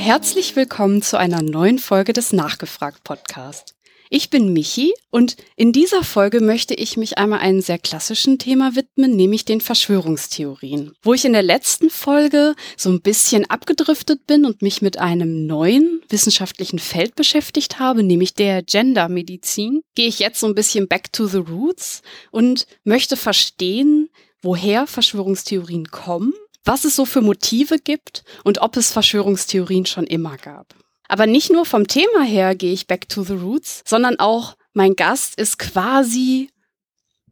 herzlich willkommen zu einer neuen Folge des Nachgefragt Podcast. Ich bin Michi und in dieser Folge möchte ich mich einmal einem sehr klassischen Thema widmen, nämlich den Verschwörungstheorien. Wo ich in der letzten Folge so ein bisschen abgedriftet bin und mich mit einem neuen wissenschaftlichen Feld beschäftigt habe, nämlich der Gendermedizin, gehe ich jetzt so ein bisschen back to the roots und möchte verstehen, woher Verschwörungstheorien kommen was es so für Motive gibt und ob es Verschwörungstheorien schon immer gab. Aber nicht nur vom Thema her gehe ich back to the roots, sondern auch mein Gast ist quasi,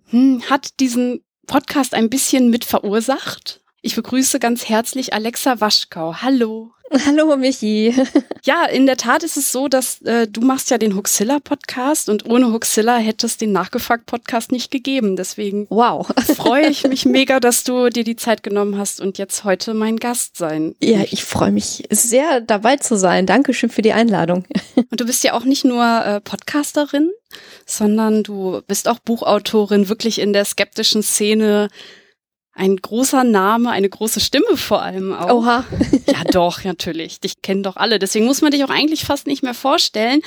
hm, hat diesen Podcast ein bisschen mit verursacht. Ich begrüße ganz herzlich Alexa Waschkau. Hallo. Hallo Michi. Ja, in der Tat ist es so, dass äh, du machst ja den Huxilla Podcast und ohne Huxilla hätte es den Nachgefragt Podcast nicht gegeben. Deswegen wow. freue ich mich mega, dass du dir die Zeit genommen hast und jetzt heute mein Gast sein. Ja, ich freue mich sehr dabei zu sein. Dankeschön für die Einladung. Und du bist ja auch nicht nur äh, Podcasterin, sondern du bist auch Buchautorin, wirklich in der skeptischen Szene ein großer Name, eine große Stimme vor allem auch. Oha. ja, doch, natürlich. Dich kennen doch alle. Deswegen muss man dich auch eigentlich fast nicht mehr vorstellen.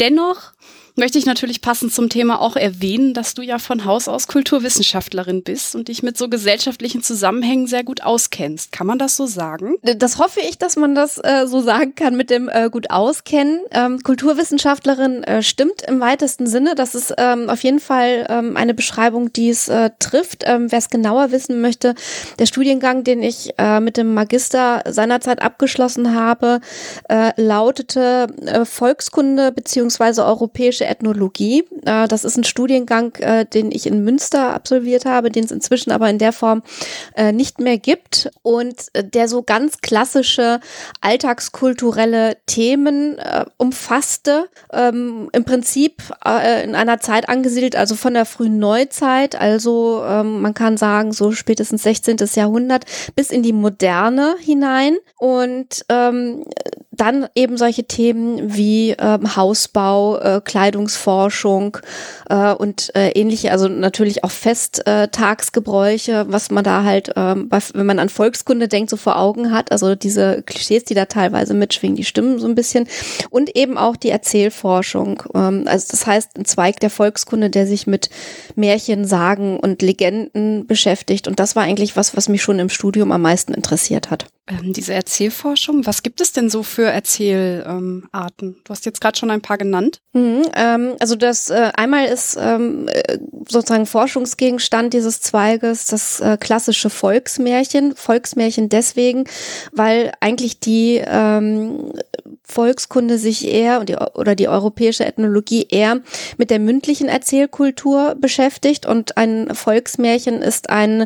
Dennoch möchte ich natürlich passend zum Thema auch erwähnen, dass du ja von Haus aus Kulturwissenschaftlerin bist und dich mit so gesellschaftlichen Zusammenhängen sehr gut auskennst. Kann man das so sagen? Das hoffe ich, dass man das äh, so sagen kann mit dem äh, gut auskennen. Ähm, Kulturwissenschaftlerin äh, stimmt im weitesten Sinne. Das ist ähm, auf jeden Fall ähm, eine Beschreibung, die es äh, trifft. Ähm, Wer es genauer wissen möchte, der Studiengang, den ich äh, mit dem Magister seinerzeit abgeschlossen habe, äh, lautete Volkskunde beziehungsweise europäische Ethnologie. Äh, das ist ein Studiengang, äh, den ich in Münster absolviert habe, den es inzwischen aber in der Form äh, nicht mehr gibt und der so ganz klassische alltagskulturelle Themen umfasste. Ähm, Im Prinzip in einer Zeit angesiedelt, also von der frühen Neuzeit, also ähm, man kann sagen so spätestens 16. Jahrhundert bis in die Moderne hinein und ähm, dann eben solche Themen wie ähm, Hausbau, äh, Kleidungsforschung äh, und äh, ähnliche, also natürlich auch Festtagsgebräuche, was man da halt, ähm, wenn man an Volkskunde denkt, so vor Augen hat. Also diese Klischees, die da teilweise mitschwingen, die stimmen so ein bisschen. Und eben auch die Erzählforschung. Ähm, also das heißt, ein Zweig der Volkskunde, der sich mit Märchen, Sagen und Legenden beschäftigt. Und das war eigentlich was, was mich schon im Studium am meisten interessiert hat. Ähm, diese Erzählforschung, was gibt es denn so für Erzählarten? Ähm, du hast jetzt gerade schon ein paar genannt. Mhm, ähm, also das äh, einmal ist ähm, äh, sozusagen Forschungsgegenstand dieses Zweiges das äh, klassische Volksmärchen. Volksmärchen deswegen, weil eigentlich die ähm, Volkskunde sich eher und die, oder die europäische Ethnologie eher mit der mündlichen Erzählkultur beschäftigt und ein Volksmärchen ist ein,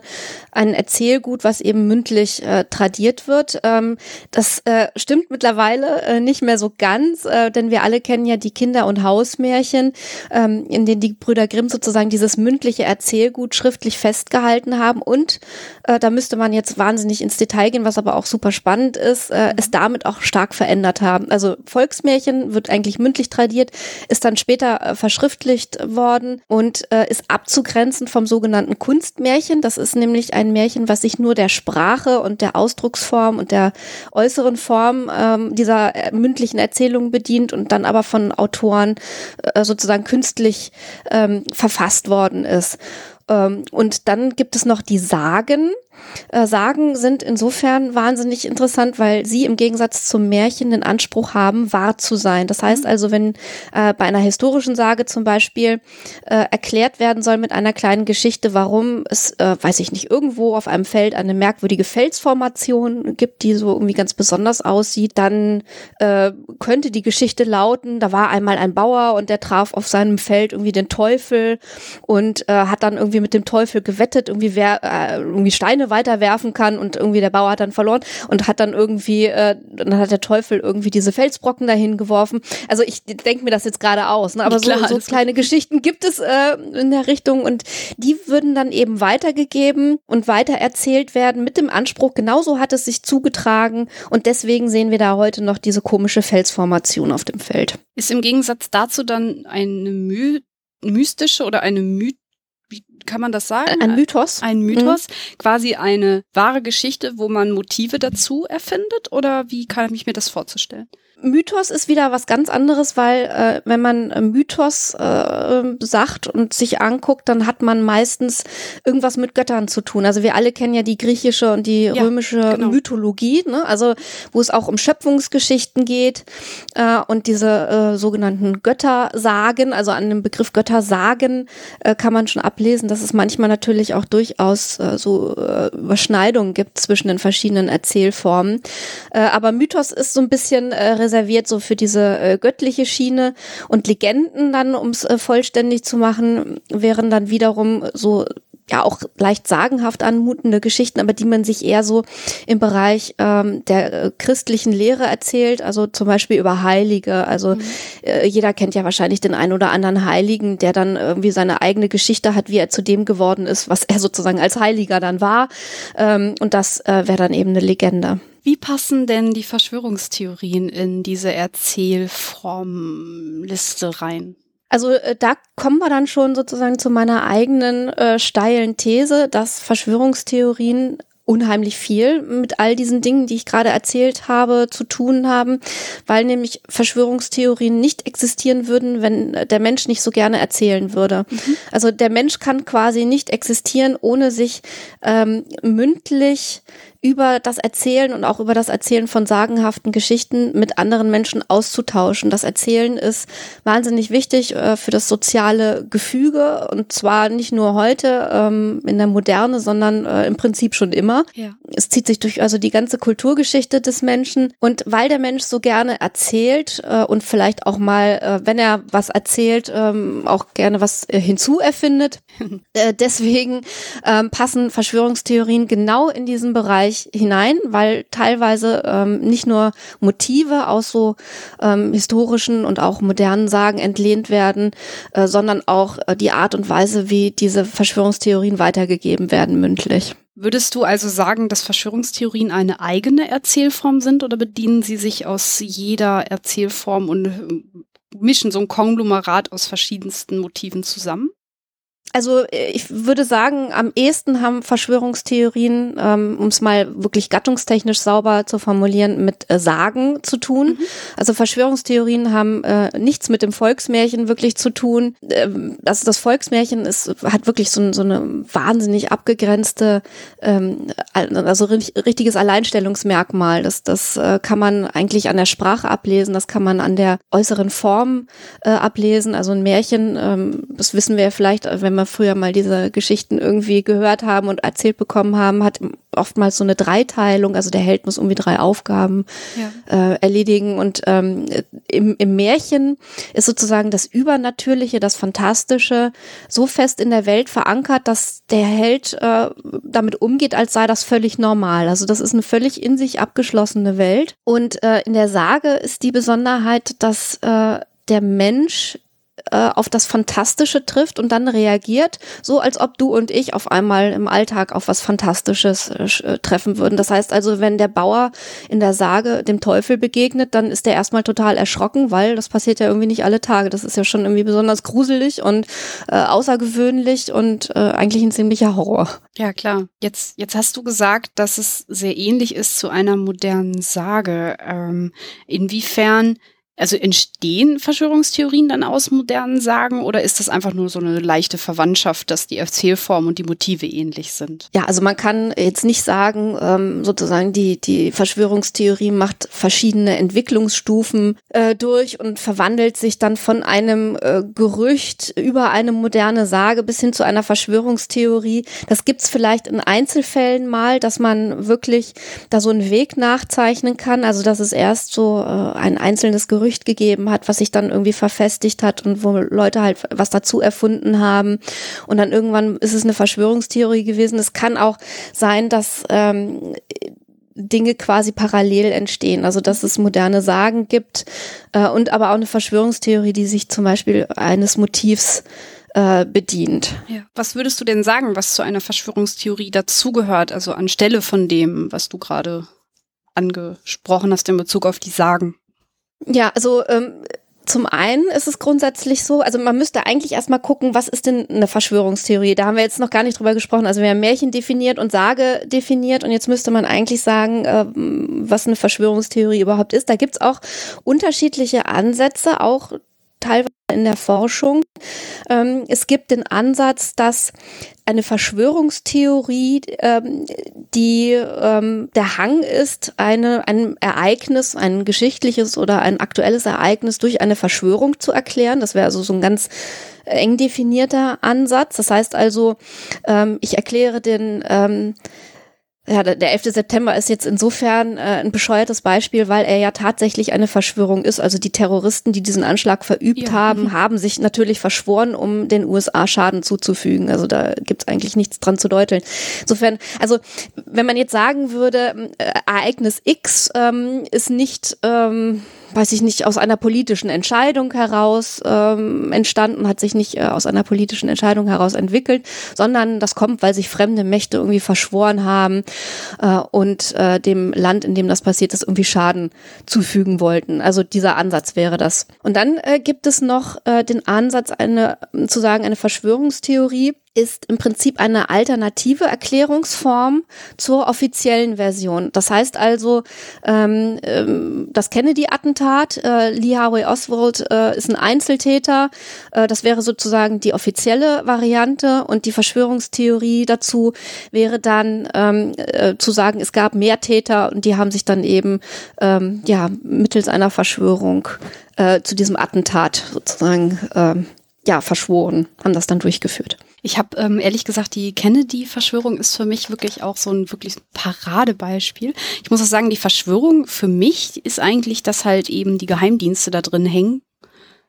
ein Erzählgut, was eben mündlich äh, tradiert wird. Ähm, das äh, stimmt mittlerweile äh, nicht mehr so ganz, äh, denn wir alle kennen ja die Kinder- und Hausmärchen, ähm, in denen die Brüder Grimm sozusagen dieses mündliche Erzählgut schriftlich festgehalten haben. Und äh, da müsste man jetzt wahnsinnig ins Detail gehen, was aber auch super spannend ist, äh, es damit auch stark verändert haben. Also Volksmärchen wird eigentlich mündlich tradiert, ist dann später äh, verschriftlicht worden und äh, ist abzugrenzen vom sogenannten Kunstmärchen. Das ist nämlich ein Märchen, was sich nur der Sprache und der Ausdrucksform und der äußeren Form ähm, dieser äh, mündlichen Erzählung bedient und dann aber von Autoren äh, sozusagen künstlich ähm, verfasst worden ist. Ähm, und dann gibt es noch die Sagen. Äh, Sagen sind insofern wahnsinnig interessant, weil sie im Gegensatz zum Märchen den Anspruch haben, wahr zu sein. Das heißt mhm. also, wenn äh, bei einer historischen Sage zum Beispiel äh, erklärt werden soll mit einer kleinen Geschichte, warum es, äh, weiß ich nicht, irgendwo auf einem Feld eine merkwürdige Felsformation gibt, die so irgendwie ganz besonders aussieht, dann äh, könnte die Geschichte lauten, da war einmal ein Bauer und der traf auf seinem Feld irgendwie den Teufel und hat dann irgendwie mit dem Teufel gewettet, irgendwie wer irgendwie Steine weiterwerfen kann und irgendwie der Bauer hat dann verloren und hat dann irgendwie, äh, dann hat der Teufel irgendwie diese Felsbrocken dahin geworfen. Also ich denke mir das jetzt gerade aus, ne? aber Klar, so, so kleine Geschichten gibt es äh, in der Richtung und die würden dann eben weitergegeben und weiter erzählt werden mit dem Anspruch, genauso hat es sich zugetragen und deswegen sehen wir da heute noch diese komische Felsformation auf dem Feld. Ist im Gegensatz dazu dann eine my mystische oder eine my kann man das sagen? Ein Mythos. Ein Mythos, mhm. quasi eine wahre Geschichte, wo man Motive dazu erfindet? Oder wie kann ich mir das vorzustellen? Mythos ist wieder was ganz anderes, weil äh, wenn man äh, Mythos äh, sagt und sich anguckt, dann hat man meistens irgendwas mit Göttern zu tun. Also wir alle kennen ja die griechische und die ja, römische genau. Mythologie, ne? also wo es auch um Schöpfungsgeschichten geht äh, und diese äh, sogenannten Göttersagen, also an dem Begriff Göttersagen äh, kann man schon ablesen, dass es manchmal natürlich auch durchaus äh, so äh, Überschneidungen gibt zwischen den verschiedenen Erzählformen. Äh, aber Mythos ist so ein bisschen äh, reserviert so für diese äh, göttliche Schiene und Legenden dann, um es äh, vollständig zu machen, wären dann wiederum so ja auch leicht sagenhaft anmutende Geschichten, aber die man sich eher so im Bereich ähm, der äh, christlichen Lehre erzählt, also zum Beispiel über Heilige. Also mhm. äh, jeder kennt ja wahrscheinlich den einen oder anderen Heiligen, der dann irgendwie seine eigene Geschichte hat, wie er zu dem geworden ist, was er sozusagen als Heiliger dann war. Ähm, und das äh, wäre dann eben eine Legende. Wie passen denn die Verschwörungstheorien in diese Erzählformliste rein? Also äh, da kommen wir dann schon sozusagen zu meiner eigenen äh, steilen These, dass Verschwörungstheorien unheimlich viel mit all diesen Dingen, die ich gerade erzählt habe, zu tun haben, weil nämlich Verschwörungstheorien nicht existieren würden, wenn der Mensch nicht so gerne erzählen würde. Mhm. Also der Mensch kann quasi nicht existieren, ohne sich ähm, mündlich über das Erzählen und auch über das Erzählen von sagenhaften Geschichten mit anderen Menschen auszutauschen. Das Erzählen ist wahnsinnig wichtig äh, für das soziale Gefüge und zwar nicht nur heute ähm, in der Moderne, sondern äh, im Prinzip schon immer. Ja. Es zieht sich durch also die ganze Kulturgeschichte des Menschen und weil der Mensch so gerne erzählt äh, und vielleicht auch mal, äh, wenn er was erzählt, ähm, auch gerne was äh, hinzuerfindet. äh, deswegen ähm, passen Verschwörungstheorien genau in diesen Bereich Bereich hinein, weil teilweise ähm, nicht nur Motive aus so ähm, historischen und auch modernen Sagen entlehnt werden, äh, sondern auch äh, die Art und Weise, wie diese Verschwörungstheorien weitergegeben werden mündlich. Würdest du also sagen, dass Verschwörungstheorien eine eigene Erzählform sind oder bedienen sie sich aus jeder Erzählform und äh, mischen so ein Konglomerat aus verschiedensten Motiven zusammen? Also äh, ich würde sagen, am ehesten haben Verschwörungstheorien, ähm, um es mal wirklich gattungstechnisch sauber zu formulieren, mit äh, Sagen zu tun. Mhm. Also Verschwörungstheorien haben äh, nichts mit dem Volksmärchen wirklich zu tun. Ähm, das, das Volksmärchen ist, hat wirklich so, so eine wahnsinnig abgegrenzte, ähm, also richtiges Alleinstellungsmerkmal. Das, das äh, kann man eigentlich an der Sprache ablesen, das kann man an der äußeren Form äh, ablesen. Also ein Märchen, ähm, das wissen wir ja vielleicht, wenn man wir früher mal diese Geschichten irgendwie gehört haben und erzählt bekommen haben, hat oftmals so eine Dreiteilung. Also der Held muss irgendwie drei Aufgaben ja. äh, erledigen. Und ähm, im, im Märchen ist sozusagen das Übernatürliche, das Fantastische so fest in der Welt verankert, dass der Held äh, damit umgeht, als sei das völlig normal. Also das ist eine völlig in sich abgeschlossene Welt. Und äh, in der Sage ist die Besonderheit, dass äh, der Mensch äh, auf das Fantastische trifft und dann reagiert, so als ob du und ich auf einmal im Alltag auf was Fantastisches äh, äh, treffen würden. Das heißt also, wenn der Bauer in der Sage dem Teufel begegnet, dann ist der erstmal total erschrocken, weil das passiert ja irgendwie nicht alle Tage. Das ist ja schon irgendwie besonders gruselig und äh, außergewöhnlich und äh, eigentlich ein ziemlicher Horror. Ja, klar. Jetzt, jetzt hast du gesagt, dass es sehr ähnlich ist zu einer modernen Sage. Ähm, inwiefern also entstehen Verschwörungstheorien dann aus modernen Sagen oder ist das einfach nur so eine leichte Verwandtschaft, dass die Erzählform und die Motive ähnlich sind? Ja, also man kann jetzt nicht sagen, ähm, sozusagen die, die Verschwörungstheorie macht verschiedene Entwicklungsstufen äh, durch und verwandelt sich dann von einem äh, Gerücht über eine moderne Sage bis hin zu einer Verschwörungstheorie. Das gibt's vielleicht in Einzelfällen mal, dass man wirklich da so einen Weg nachzeichnen kann. Also dass es erst so äh, ein einzelnes Gerücht Gerücht gegeben hat, was sich dann irgendwie verfestigt hat und wo Leute halt was dazu erfunden haben. Und dann irgendwann ist es eine Verschwörungstheorie gewesen. Es kann auch sein, dass ähm, Dinge quasi parallel entstehen. Also dass es moderne Sagen gibt äh, und aber auch eine Verschwörungstheorie, die sich zum Beispiel eines Motivs äh, bedient. Ja. Was würdest du denn sagen, was zu einer Verschwörungstheorie dazugehört, also anstelle von dem, was du gerade angesprochen hast in Bezug auf die Sagen? Ja, also ähm, zum einen ist es grundsätzlich so, also man müsste eigentlich erstmal gucken, was ist denn eine Verschwörungstheorie? Da haben wir jetzt noch gar nicht drüber gesprochen. Also wir haben Märchen definiert und Sage definiert und jetzt müsste man eigentlich sagen, äh, was eine Verschwörungstheorie überhaupt ist. Da gibt's auch unterschiedliche Ansätze, auch teilweise in der Forschung. Ähm, es gibt den Ansatz, dass eine Verschwörungstheorie, ähm, die ähm, der Hang ist, eine, ein Ereignis, ein geschichtliches oder ein aktuelles Ereignis durch eine Verschwörung zu erklären. Das wäre also so ein ganz eng definierter Ansatz. Das heißt also, ähm, ich erkläre den ähm, ja, der 11. September ist jetzt insofern äh, ein bescheuertes Beispiel, weil er ja tatsächlich eine Verschwörung ist. Also die Terroristen, die diesen Anschlag verübt ja. haben, mhm. haben sich natürlich verschworen, um den USA Schaden zuzufügen. Also da gibt's eigentlich nichts dran zu deuteln. Insofern, also wenn man jetzt sagen würde, äh, Ereignis X ähm, ist nicht ähm, weiß ich nicht, aus einer politischen Entscheidung heraus ähm, entstanden, hat sich nicht äh, aus einer politischen Entscheidung heraus entwickelt, sondern das kommt, weil sich fremde Mächte irgendwie verschworen haben äh, und äh, dem Land, in dem das passiert ist, irgendwie Schaden zufügen wollten. Also dieser Ansatz wäre das. Und dann äh, gibt es noch äh, den Ansatz, eine zu sagen, eine Verschwörungstheorie ist im Prinzip eine alternative Erklärungsform zur offiziellen Version. Das heißt also, ähm, ähm, das Kennedy-Attentat, äh, Lee Harvey Oswald äh, ist ein Einzeltäter, äh, das wäre sozusagen die offizielle Variante und die Verschwörungstheorie dazu wäre dann ähm, äh, zu sagen, es gab mehr Täter und die haben sich dann eben ähm, ja mittels einer Verschwörung äh, zu diesem Attentat sozusagen äh, ja verschworen, haben das dann durchgeführt. Ich habe ähm, ehrlich gesagt, die Kennedy-Verschwörung ist für mich wirklich auch so ein wirklich Paradebeispiel. Ich muss auch sagen, die Verschwörung für mich ist eigentlich, dass halt eben die Geheimdienste da drin hängen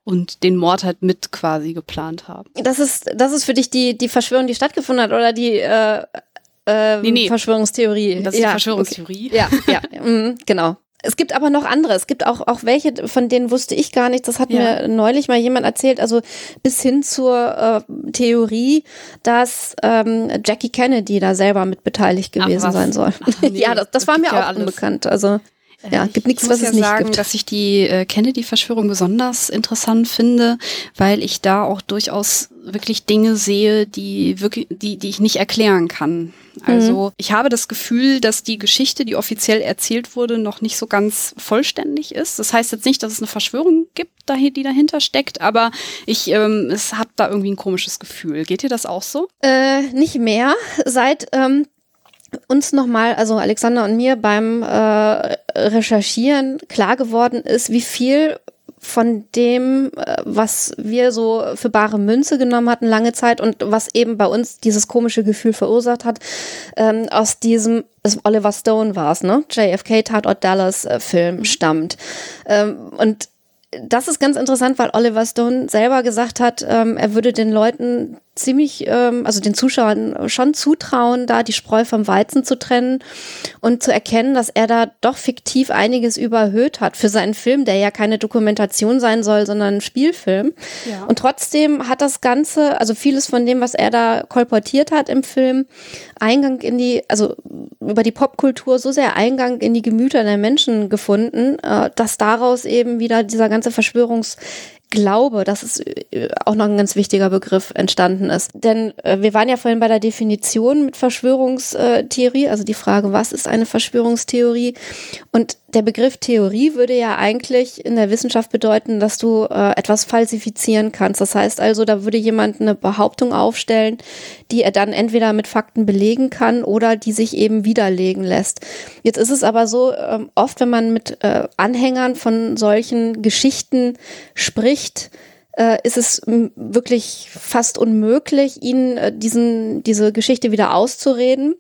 und den Mord halt mit quasi geplant haben. Das ist, das ist für dich die, die Verschwörung, die stattgefunden hat oder die äh, äh, nee, nee. Verschwörungstheorie? Das ist ja, die Verschwörungstheorie. Okay. Ja, ja, mhm, genau. Es gibt aber noch andere. Es gibt auch, auch welche, von denen wusste ich gar nichts. Das hat ja. mir neulich mal jemand erzählt. Also bis hin zur äh, Theorie, dass ähm, Jackie Kennedy da selber mit beteiligt gewesen sein soll. Ach, nee, ja, das, das, das war mir auch ja unbekannt. Also ja, gibt nichts, was es ja nicht sagen, gibt. dass ich die äh, Kennedy-Verschwörung besonders interessant finde, weil ich da auch durchaus wirklich Dinge sehe, die wirklich, die, die ich nicht erklären kann. Also mhm. ich habe das Gefühl, dass die Geschichte, die offiziell erzählt wurde, noch nicht so ganz vollständig ist. Das heißt jetzt nicht, dass es eine Verschwörung gibt, die dahinter steckt, aber ich ähm, es habe da irgendwie ein komisches Gefühl. Geht dir das auch so? Äh, nicht mehr. Seit ähm, uns nochmal, also Alexander und mir beim äh, Recherchieren klar geworden ist, wie viel von dem, äh, was wir so für bare Münze genommen hatten lange Zeit und was eben bei uns dieses komische Gefühl verursacht hat, ähm, aus diesem Oliver Stone war es, ne? JFK Tatort Dallas äh, Film mhm. stammt. Ähm, und das ist ganz interessant, weil Oliver Stone selber gesagt hat, ähm, er würde den Leuten ziemlich, ähm, also den Zuschauern schon zutrauen, da die Spreu vom Weizen zu trennen und zu erkennen, dass er da doch fiktiv einiges überhöht hat für seinen Film, der ja keine Dokumentation sein soll, sondern ein Spielfilm. Ja. Und trotzdem hat das Ganze, also vieles von dem, was er da kolportiert hat im Film, Eingang in die, also über die Popkultur so sehr Eingang in die Gemüter der Menschen gefunden, äh, dass daraus eben wieder dieser ganze Verschwörungs glaube, das ist äh, auch noch ein ganz wichtiger Begriff entstanden ist. Denn äh, wir waren ja vorhin bei der Definition mit Verschwörungstheorie, also die Frage, was ist eine Verschwörungstheorie? Und der Begriff Theorie würde ja eigentlich in der Wissenschaft bedeuten, dass du äh, etwas falsifizieren kannst. Das heißt also, da würde jemand eine Behauptung aufstellen, die er dann entweder mit Fakten belegen kann oder die sich eben widerlegen lässt. Jetzt ist es aber so, äh, oft wenn man mit äh, Anhängern von solchen Geschichten spricht, äh, ist es wirklich fast unmöglich, ihnen äh, diesen, diese Geschichte wieder auszureden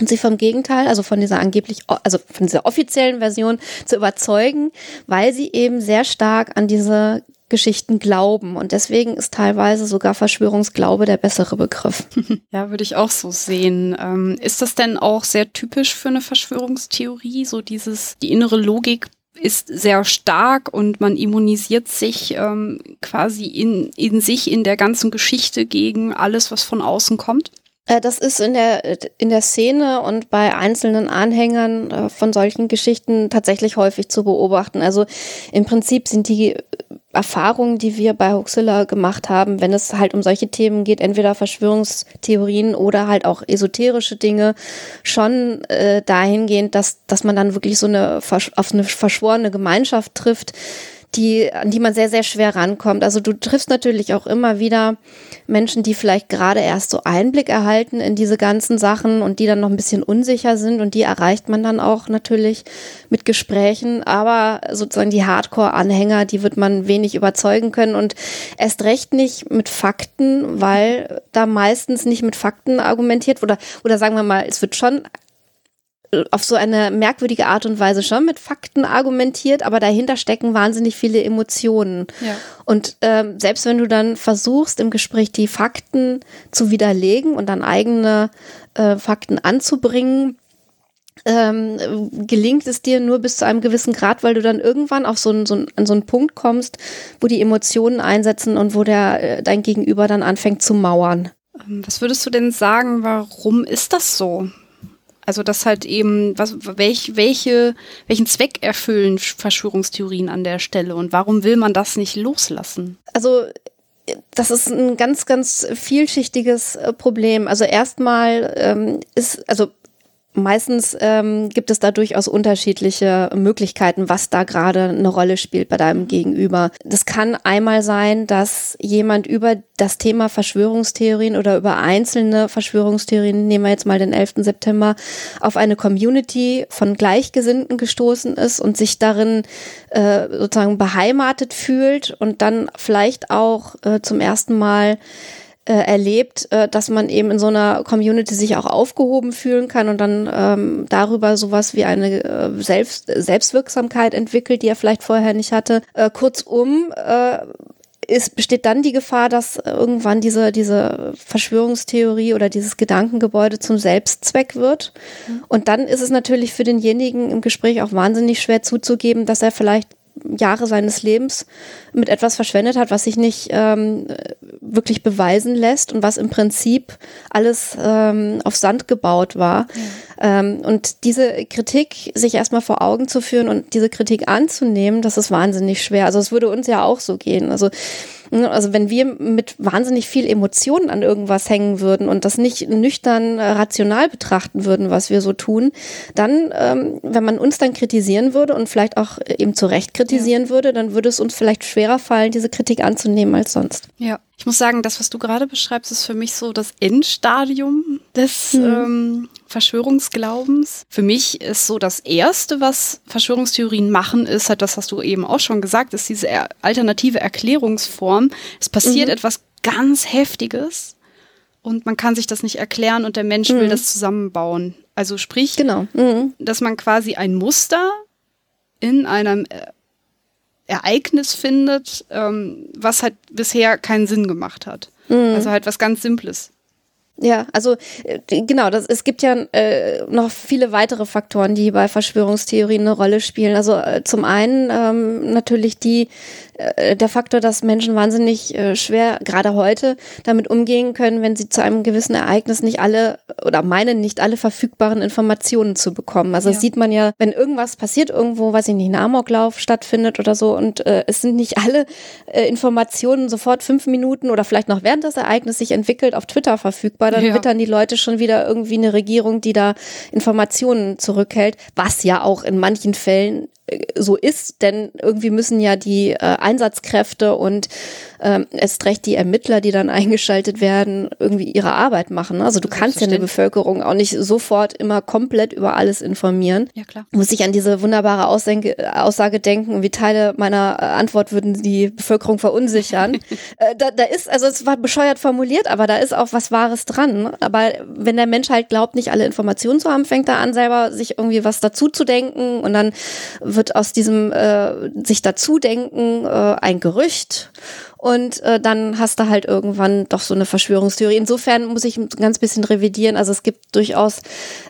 und sie vom Gegenteil, also von dieser angeblich, also von dieser offiziellen Version zu überzeugen, weil sie eben sehr stark an diese Geschichten glauben. Und deswegen ist teilweise sogar Verschwörungsglaube der bessere Begriff. Ja, würde ich auch so sehen. Ähm, ist das denn auch sehr typisch für eine Verschwörungstheorie? So dieses, die innere Logik ist sehr stark und man immunisiert sich ähm, quasi in, in sich, in der ganzen Geschichte gegen alles, was von außen kommt? Äh, das ist in der, in der Szene und bei einzelnen Anhängern äh, von solchen Geschichten tatsächlich häufig zu beobachten. Also im Prinzip sind die Erfahrungen, die wir bei Huxilla gemacht haben, wenn es halt um solche Themen geht, entweder Verschwörungstheorien oder halt auch esoterische Dinge, schon äh, dahingehend, dass, dass man dann wirklich so eine auf eine verschworene Gemeinschaft trifft, die, an die man sehr, sehr schwer rankommt. Also du triffst natürlich auch immer wieder Menschen, die vielleicht gerade erst so Einblick erhalten in diese ganzen Sachen und die dann noch ein bisschen unsicher sind und die erreicht man dann auch natürlich mit Gesprächen. Aber sozusagen die Hardcore-Anhänger, die wird man wenig überzeugen können und erst recht nicht mit Fakten, weil da meistens nicht mit Fakten argumentiert oder, oder sagen wir mal, es wird schon auf so eine merkwürdige Art und Weise schon mit Fakten argumentiert, aber dahinter stecken wahnsinnig viele Emotionen. Ja. Und ähm, selbst wenn du dann versuchst, im Gespräch die Fakten zu widerlegen und dann eigene äh, Fakten anzubringen, ähm, gelingt es dir nur bis zu einem gewissen Grad, weil du dann irgendwann auf so einen, so einen, an so einen Punkt kommst, wo die Emotionen einsetzen und wo der, äh, dein Gegenüber dann anfängt zu mauern. Ähm, was würdest du denn sagen, warum ist das so? Also das halt eben, was, welch, welche, welchen Zweck erfüllen Verschwörungstheorien an der Stelle und warum will man das nicht loslassen? Also das ist ein ganz, ganz vielschichtiges äh, Problem. Also erstmal ähm, ist, also Meistens ähm, gibt es da durchaus unterschiedliche Möglichkeiten, was da gerade eine Rolle spielt bei deinem Gegenüber. Das kann einmal sein, dass jemand über das Thema Verschwörungstheorien oder über einzelne Verschwörungstheorien, nehmen wir jetzt mal den 11. September, auf eine Community von Gleichgesinnten gestoßen ist und sich darin äh, sozusagen beheimatet fühlt und dann vielleicht auch äh, zum ersten Mal äh, erlebt, äh, dass man eben in so einer Community sich auch aufgehoben fühlen kann und dann ähm, darüber sowas wie eine äh, Selbst Selbstwirksamkeit entwickelt, die er vielleicht vorher nicht hatte. Äh, kurzum, äh, ist, besteht dann die Gefahr, dass irgendwann diese, diese Verschwörungstheorie oder dieses Gedankengebäude zum Selbstzweck wird. Mhm. Und dann ist es natürlich für denjenigen im Gespräch auch wahnsinnig schwer zuzugeben, dass er vielleicht Jahre seines Lebens mit etwas verschwendet hat, was sich nicht ähm, wirklich beweisen lässt und was im Prinzip alles ähm, auf Sand gebaut war. Ja. Ähm, und diese Kritik sich erstmal vor Augen zu führen und diese Kritik anzunehmen, das ist wahnsinnig schwer. Also es würde uns ja auch so gehen. Also also wenn wir mit wahnsinnig viel Emotionen an irgendwas hängen würden und das nicht nüchtern äh, rational betrachten würden, was wir so tun, dann, ähm, wenn man uns dann kritisieren würde und vielleicht auch eben zu Recht kritisieren ja. würde, dann würde es uns vielleicht schwerer fallen, diese Kritik anzunehmen als sonst. Ja. Ich muss sagen, das, was du gerade beschreibst, ist für mich so das Endstadium des mhm. ähm, Verschwörungsglaubens. Für mich ist so das Erste, was Verschwörungstheorien machen, ist halt das, was du eben auch schon gesagt hast, diese alternative Erklärungsform. Es passiert mhm. etwas ganz Heftiges und man kann sich das nicht erklären und der Mensch mhm. will das zusammenbauen. Also sprich, genau. Mhm. dass man quasi ein Muster in einem äh, Ereignis findet, ähm, was halt bisher keinen Sinn gemacht hat. Mhm. Also halt was ganz Simples. Ja, also äh, genau, das, es gibt ja äh, noch viele weitere Faktoren, die bei Verschwörungstheorien eine Rolle spielen. Also äh, zum einen ähm, natürlich die der Faktor, dass Menschen wahnsinnig äh, schwer, gerade heute, damit umgehen können, wenn sie zu einem gewissen Ereignis nicht alle oder meinen nicht alle verfügbaren Informationen zu bekommen. Also ja. das sieht man ja, wenn irgendwas passiert irgendwo, weiß ich nicht, ein Amoklauf stattfindet oder so und äh, es sind nicht alle äh, Informationen sofort fünf Minuten oder vielleicht noch während das Ereignis sich entwickelt auf Twitter verfügbar, dann ja. wittern die Leute schon wieder irgendwie eine Regierung, die da Informationen zurückhält, was ja auch in manchen Fällen so ist, denn irgendwie müssen ja die äh, Einsatzkräfte und ähm, erst recht die Ermittler, die dann eingeschaltet werden, irgendwie ihre Arbeit machen. Also du kannst ja eine Bevölkerung auch nicht sofort immer komplett über alles informieren. Ja, klar. Muss ich an diese wunderbare Ausdenke, Aussage denken, wie Teile meiner äh, Antwort würden die Bevölkerung verunsichern. äh, da, da ist, also es war bescheuert formuliert, aber da ist auch was Wahres dran. Aber wenn der Mensch halt glaubt, nicht alle Informationen zu haben, fängt er an, selber sich irgendwie was dazu zu denken und dann wird aus diesem äh, sich dazu denken äh, ein Gerücht und äh, dann hast du halt irgendwann doch so eine Verschwörungstheorie. Insofern muss ich ein ganz bisschen revidieren. Also es gibt durchaus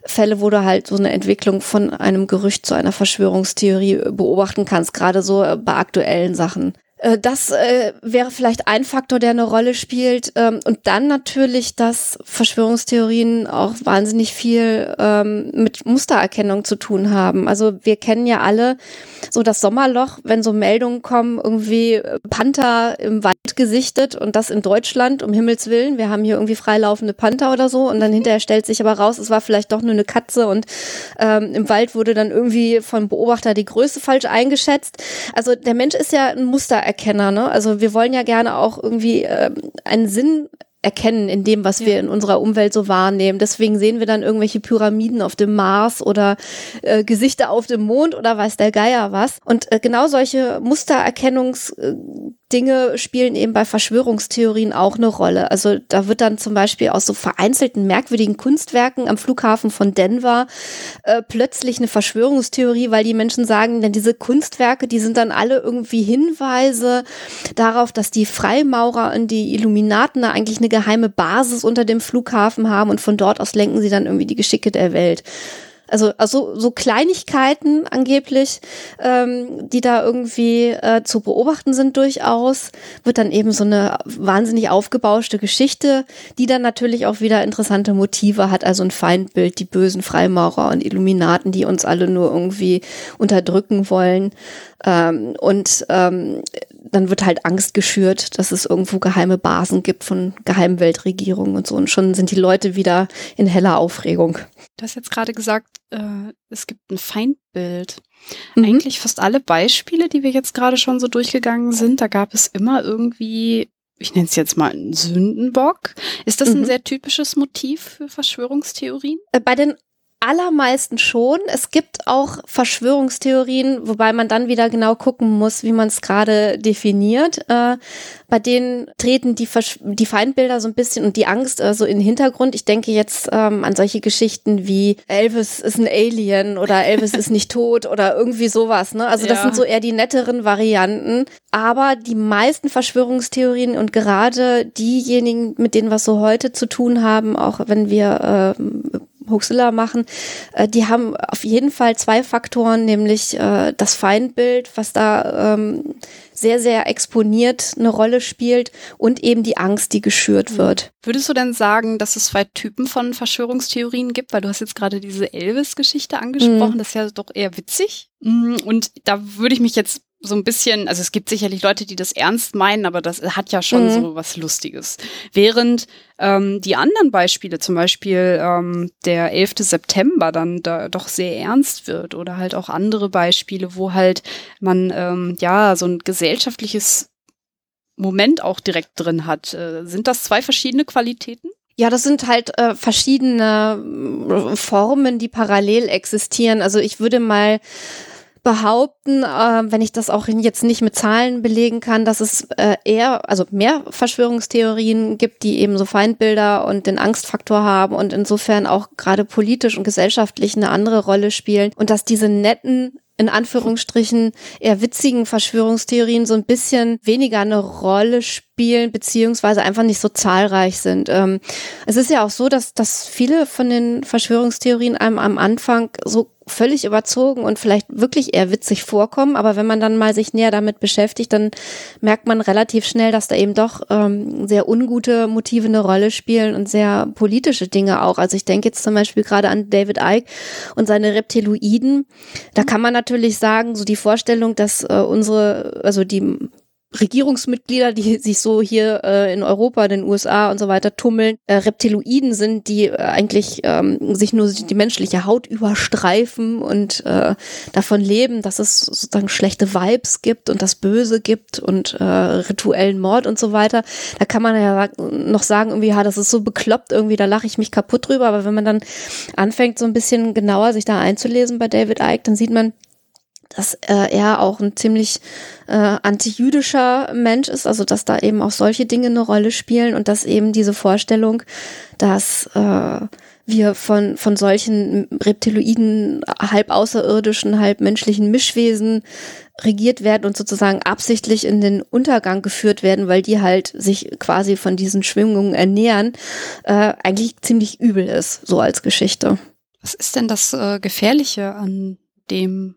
Fälle, wo du halt so eine Entwicklung von einem Gerücht zu einer Verschwörungstheorie beobachten kannst, gerade so äh, bei aktuellen Sachen. Äh, das äh, wäre vielleicht ein Faktor, der eine Rolle spielt. Ähm, und dann natürlich, dass Verschwörungstheorien auch wahnsinnig viel ähm, mit Mustererkennung zu tun haben. Also wir kennen ja alle so das Sommerloch, wenn so Meldungen kommen, irgendwie äh, Panther im Wald gesichtet und das in Deutschland, um Himmels Willen. Wir haben hier irgendwie freilaufende Panther oder so. Und dann hinterher stellt sich aber raus, es war vielleicht doch nur eine Katze und ähm, im Wald wurde dann irgendwie von Beobachter die Größe falsch eingeschätzt. Also der Mensch ist ja ein Mustererkenner, ne? Also wir wollen ja gerne auch irgendwie äh, einen Sinn erkennen in dem, was ja. wir in unserer Umwelt so wahrnehmen. Deswegen sehen wir dann irgendwelche Pyramiden auf dem Mars oder äh, Gesichter auf dem Mond oder weiß der Geier was. Und äh, genau solche Mustererkennungs äh, Dinge spielen eben bei Verschwörungstheorien auch eine Rolle. Also da wird dann zum Beispiel aus so vereinzelten merkwürdigen Kunstwerken am Flughafen von Denver äh, plötzlich eine Verschwörungstheorie, weil die Menschen sagen, denn diese Kunstwerke, die sind dann alle irgendwie Hinweise darauf, dass die Freimaurer und die Illuminaten da eigentlich eine geheime Basis unter dem Flughafen haben und von dort aus lenken sie dann irgendwie die Geschicke der Welt. Also, also so Kleinigkeiten angeblich, ähm, die da irgendwie äh, zu beobachten sind durchaus, wird dann eben so eine wahnsinnig aufgebauschte Geschichte, die dann natürlich auch wieder interessante Motive hat, also ein Feindbild, die bösen Freimaurer und Illuminaten, die uns alle nur irgendwie unterdrücken wollen. Ähm, und ähm, dann wird halt Angst geschürt, dass es irgendwo geheime Basen gibt von geheimen Weltregierungen und so. Und schon sind die Leute wieder in heller Aufregung. Du hast jetzt gerade gesagt, äh, es gibt ein Feindbild. Mhm. Eigentlich fast alle Beispiele, die wir jetzt gerade schon so durchgegangen sind, da gab es immer irgendwie ich nenne es jetzt mal einen Sündenbock. Ist das ein mhm. sehr typisches Motiv für Verschwörungstheorien? Äh, bei den allermeisten schon. Es gibt auch Verschwörungstheorien, wobei man dann wieder genau gucken muss, wie man es gerade definiert. Äh, bei denen treten die, Versch die Feindbilder so ein bisschen und die Angst äh, so in den Hintergrund. Ich denke jetzt ähm, an solche Geschichten wie Elvis ist ein Alien oder Elvis ist nicht tot oder irgendwie sowas. Ne? Also das ja. sind so eher die netteren Varianten. Aber die meisten Verschwörungstheorien und gerade diejenigen, mit denen wir so heute zu tun haben, auch wenn wir äh, Hoaxilla machen, äh, die haben auf jeden Fall zwei Faktoren, nämlich äh, das Feindbild, was da ähm, sehr, sehr exponiert eine Rolle spielt und eben die Angst, die geschürt mhm. wird. Würdest du denn sagen, dass es zwei Typen von Verschwörungstheorien gibt? Weil du hast jetzt gerade diese Elvis-Geschichte angesprochen, mhm. das ist ja doch eher witzig. Mm, und da würde ich mich jetzt so ein bisschen, also es gibt sicherlich Leute, die das ernst meinen, aber das hat ja schon mhm. so was Lustiges. Während ähm, die anderen Beispiele, zum Beispiel ähm, der 11. September, dann da doch sehr ernst wird oder halt auch andere Beispiele, wo halt man ähm, ja so ein gesellschaftliches Moment auch direkt drin hat. Äh, sind das zwei verschiedene Qualitäten? Ja, das sind halt äh, verschiedene äh, Formen, die parallel existieren. Also ich würde mal behaupten, äh, wenn ich das auch jetzt nicht mit Zahlen belegen kann, dass es äh, eher, also mehr Verschwörungstheorien gibt, die eben so Feindbilder und den Angstfaktor haben und insofern auch gerade politisch und gesellschaftlich eine andere Rolle spielen und dass diese netten in Anführungsstrichen eher witzigen Verschwörungstheorien so ein bisschen weniger eine Rolle spielen, beziehungsweise einfach nicht so zahlreich sind. Ähm, es ist ja auch so, dass, dass viele von den Verschwörungstheorien einem am Anfang so völlig überzogen und vielleicht wirklich eher witzig vorkommen. Aber wenn man dann mal sich näher damit beschäftigt, dann merkt man relativ schnell, dass da eben doch ähm, sehr ungute Motive eine Rolle spielen und sehr politische Dinge auch. Also ich denke jetzt zum Beispiel gerade an David Icke und seine Reptiloiden. Da kann man natürlich sagen, so die Vorstellung, dass äh, unsere, also die Regierungsmitglieder, die sich so hier äh, in Europa, den USA und so weiter tummeln, äh, Reptiloiden sind, die äh, eigentlich ähm, sich nur die menschliche Haut überstreifen und äh, davon leben, dass es sozusagen schlechte Vibes gibt und das Böse gibt und äh, rituellen Mord und so weiter. Da kann man ja noch sagen, irgendwie, ja, das ist so bekloppt, irgendwie, da lache ich mich kaputt drüber. Aber wenn man dann anfängt, so ein bisschen genauer sich da einzulesen bei David Icke, dann sieht man, dass äh, er auch ein ziemlich äh, antijüdischer Mensch ist, also dass da eben auch solche Dinge eine Rolle spielen und dass eben diese Vorstellung, dass äh, wir von, von solchen reptiloiden, halb außerirdischen, halb menschlichen Mischwesen regiert werden und sozusagen absichtlich in den Untergang geführt werden, weil die halt sich quasi von diesen Schwingungen ernähren, äh, eigentlich ziemlich übel ist, so als Geschichte. Was ist denn das äh, Gefährliche an dem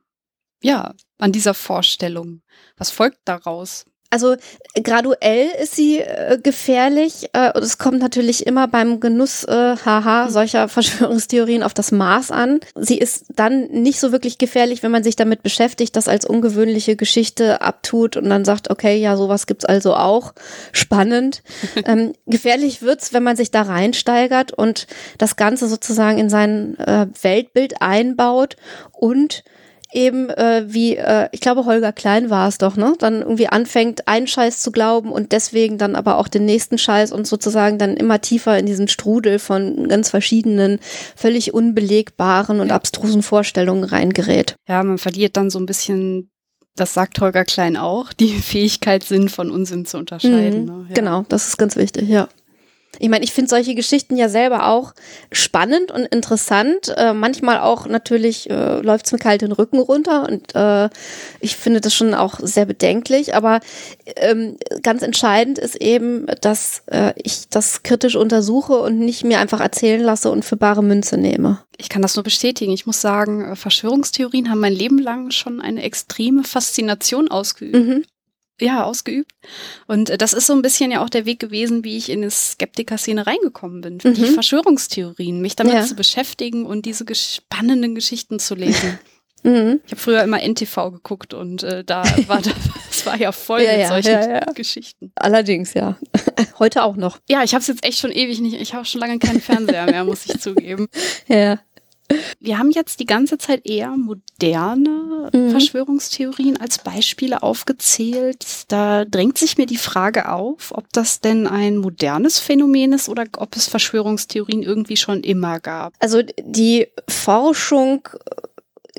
ja, an dieser Vorstellung? Was folgt daraus? Also graduell ist sie äh, gefährlich. Äh, und es kommt natürlich immer beim Genuss, äh, haha, solcher Verschwörungstheorien auf das Maß an. Sie ist dann nicht so wirklich gefährlich, wenn man sich damit beschäftigt, das als ungewöhnliche Geschichte abtut und dann sagt, okay, ja, sowas gibt's also auch. Spannend. ähm, gefährlich wird's, wenn man sich da reinsteigert und das Ganze sozusagen in sein äh, Weltbild einbaut und eben äh, wie, äh, ich glaube, Holger Klein war es doch, ne? Dann irgendwie anfängt, einen Scheiß zu glauben und deswegen dann aber auch den nächsten Scheiß und sozusagen dann immer tiefer in diesen Strudel von ganz verschiedenen, völlig unbelegbaren und abstrusen Vorstellungen reingerät. Ja, man verliert dann so ein bisschen das sagt Holger Klein auch, die Fähigkeit, Sinn von Unsinn zu unterscheiden. Mhm, ne? ja. Genau, das ist ganz wichtig, ja. Ich meine, ich finde solche Geschichten ja selber auch spannend und interessant. Äh, manchmal auch natürlich äh, läuft es mir kalt den Rücken runter und äh, ich finde das schon auch sehr bedenklich. Aber ähm, ganz entscheidend ist eben, dass äh, ich das kritisch untersuche und nicht mir einfach erzählen lasse und für bare Münze nehme. Ich kann das nur bestätigen. Ich muss sagen, äh, Verschwörungstheorien haben mein Leben lang schon eine extreme Faszination ausgeübt. Mhm ja, ausgeübt. Und äh, das ist so ein bisschen ja auch der Weg gewesen, wie ich in die Skeptiker-Szene reingekommen bin. Mhm. Die Verschwörungstheorien, mich damit ja. zu beschäftigen und diese spannenden Geschichten zu lesen. Mhm. Ich habe früher immer NTV geguckt und äh, da war das war ja voll ja, mit solchen ja, Geschichten. Allerdings, ja. Heute auch noch. Ja, ich habe es jetzt echt schon ewig nicht. Ich habe schon lange keinen Fernseher mehr, muss ich zugeben. Ja. Wir haben jetzt die ganze Zeit eher moderne mhm. Verschwörungstheorien als Beispiele aufgezählt. Da drängt sich mir die Frage auf, ob das denn ein modernes Phänomen ist oder ob es Verschwörungstheorien irgendwie schon immer gab. Also die Forschung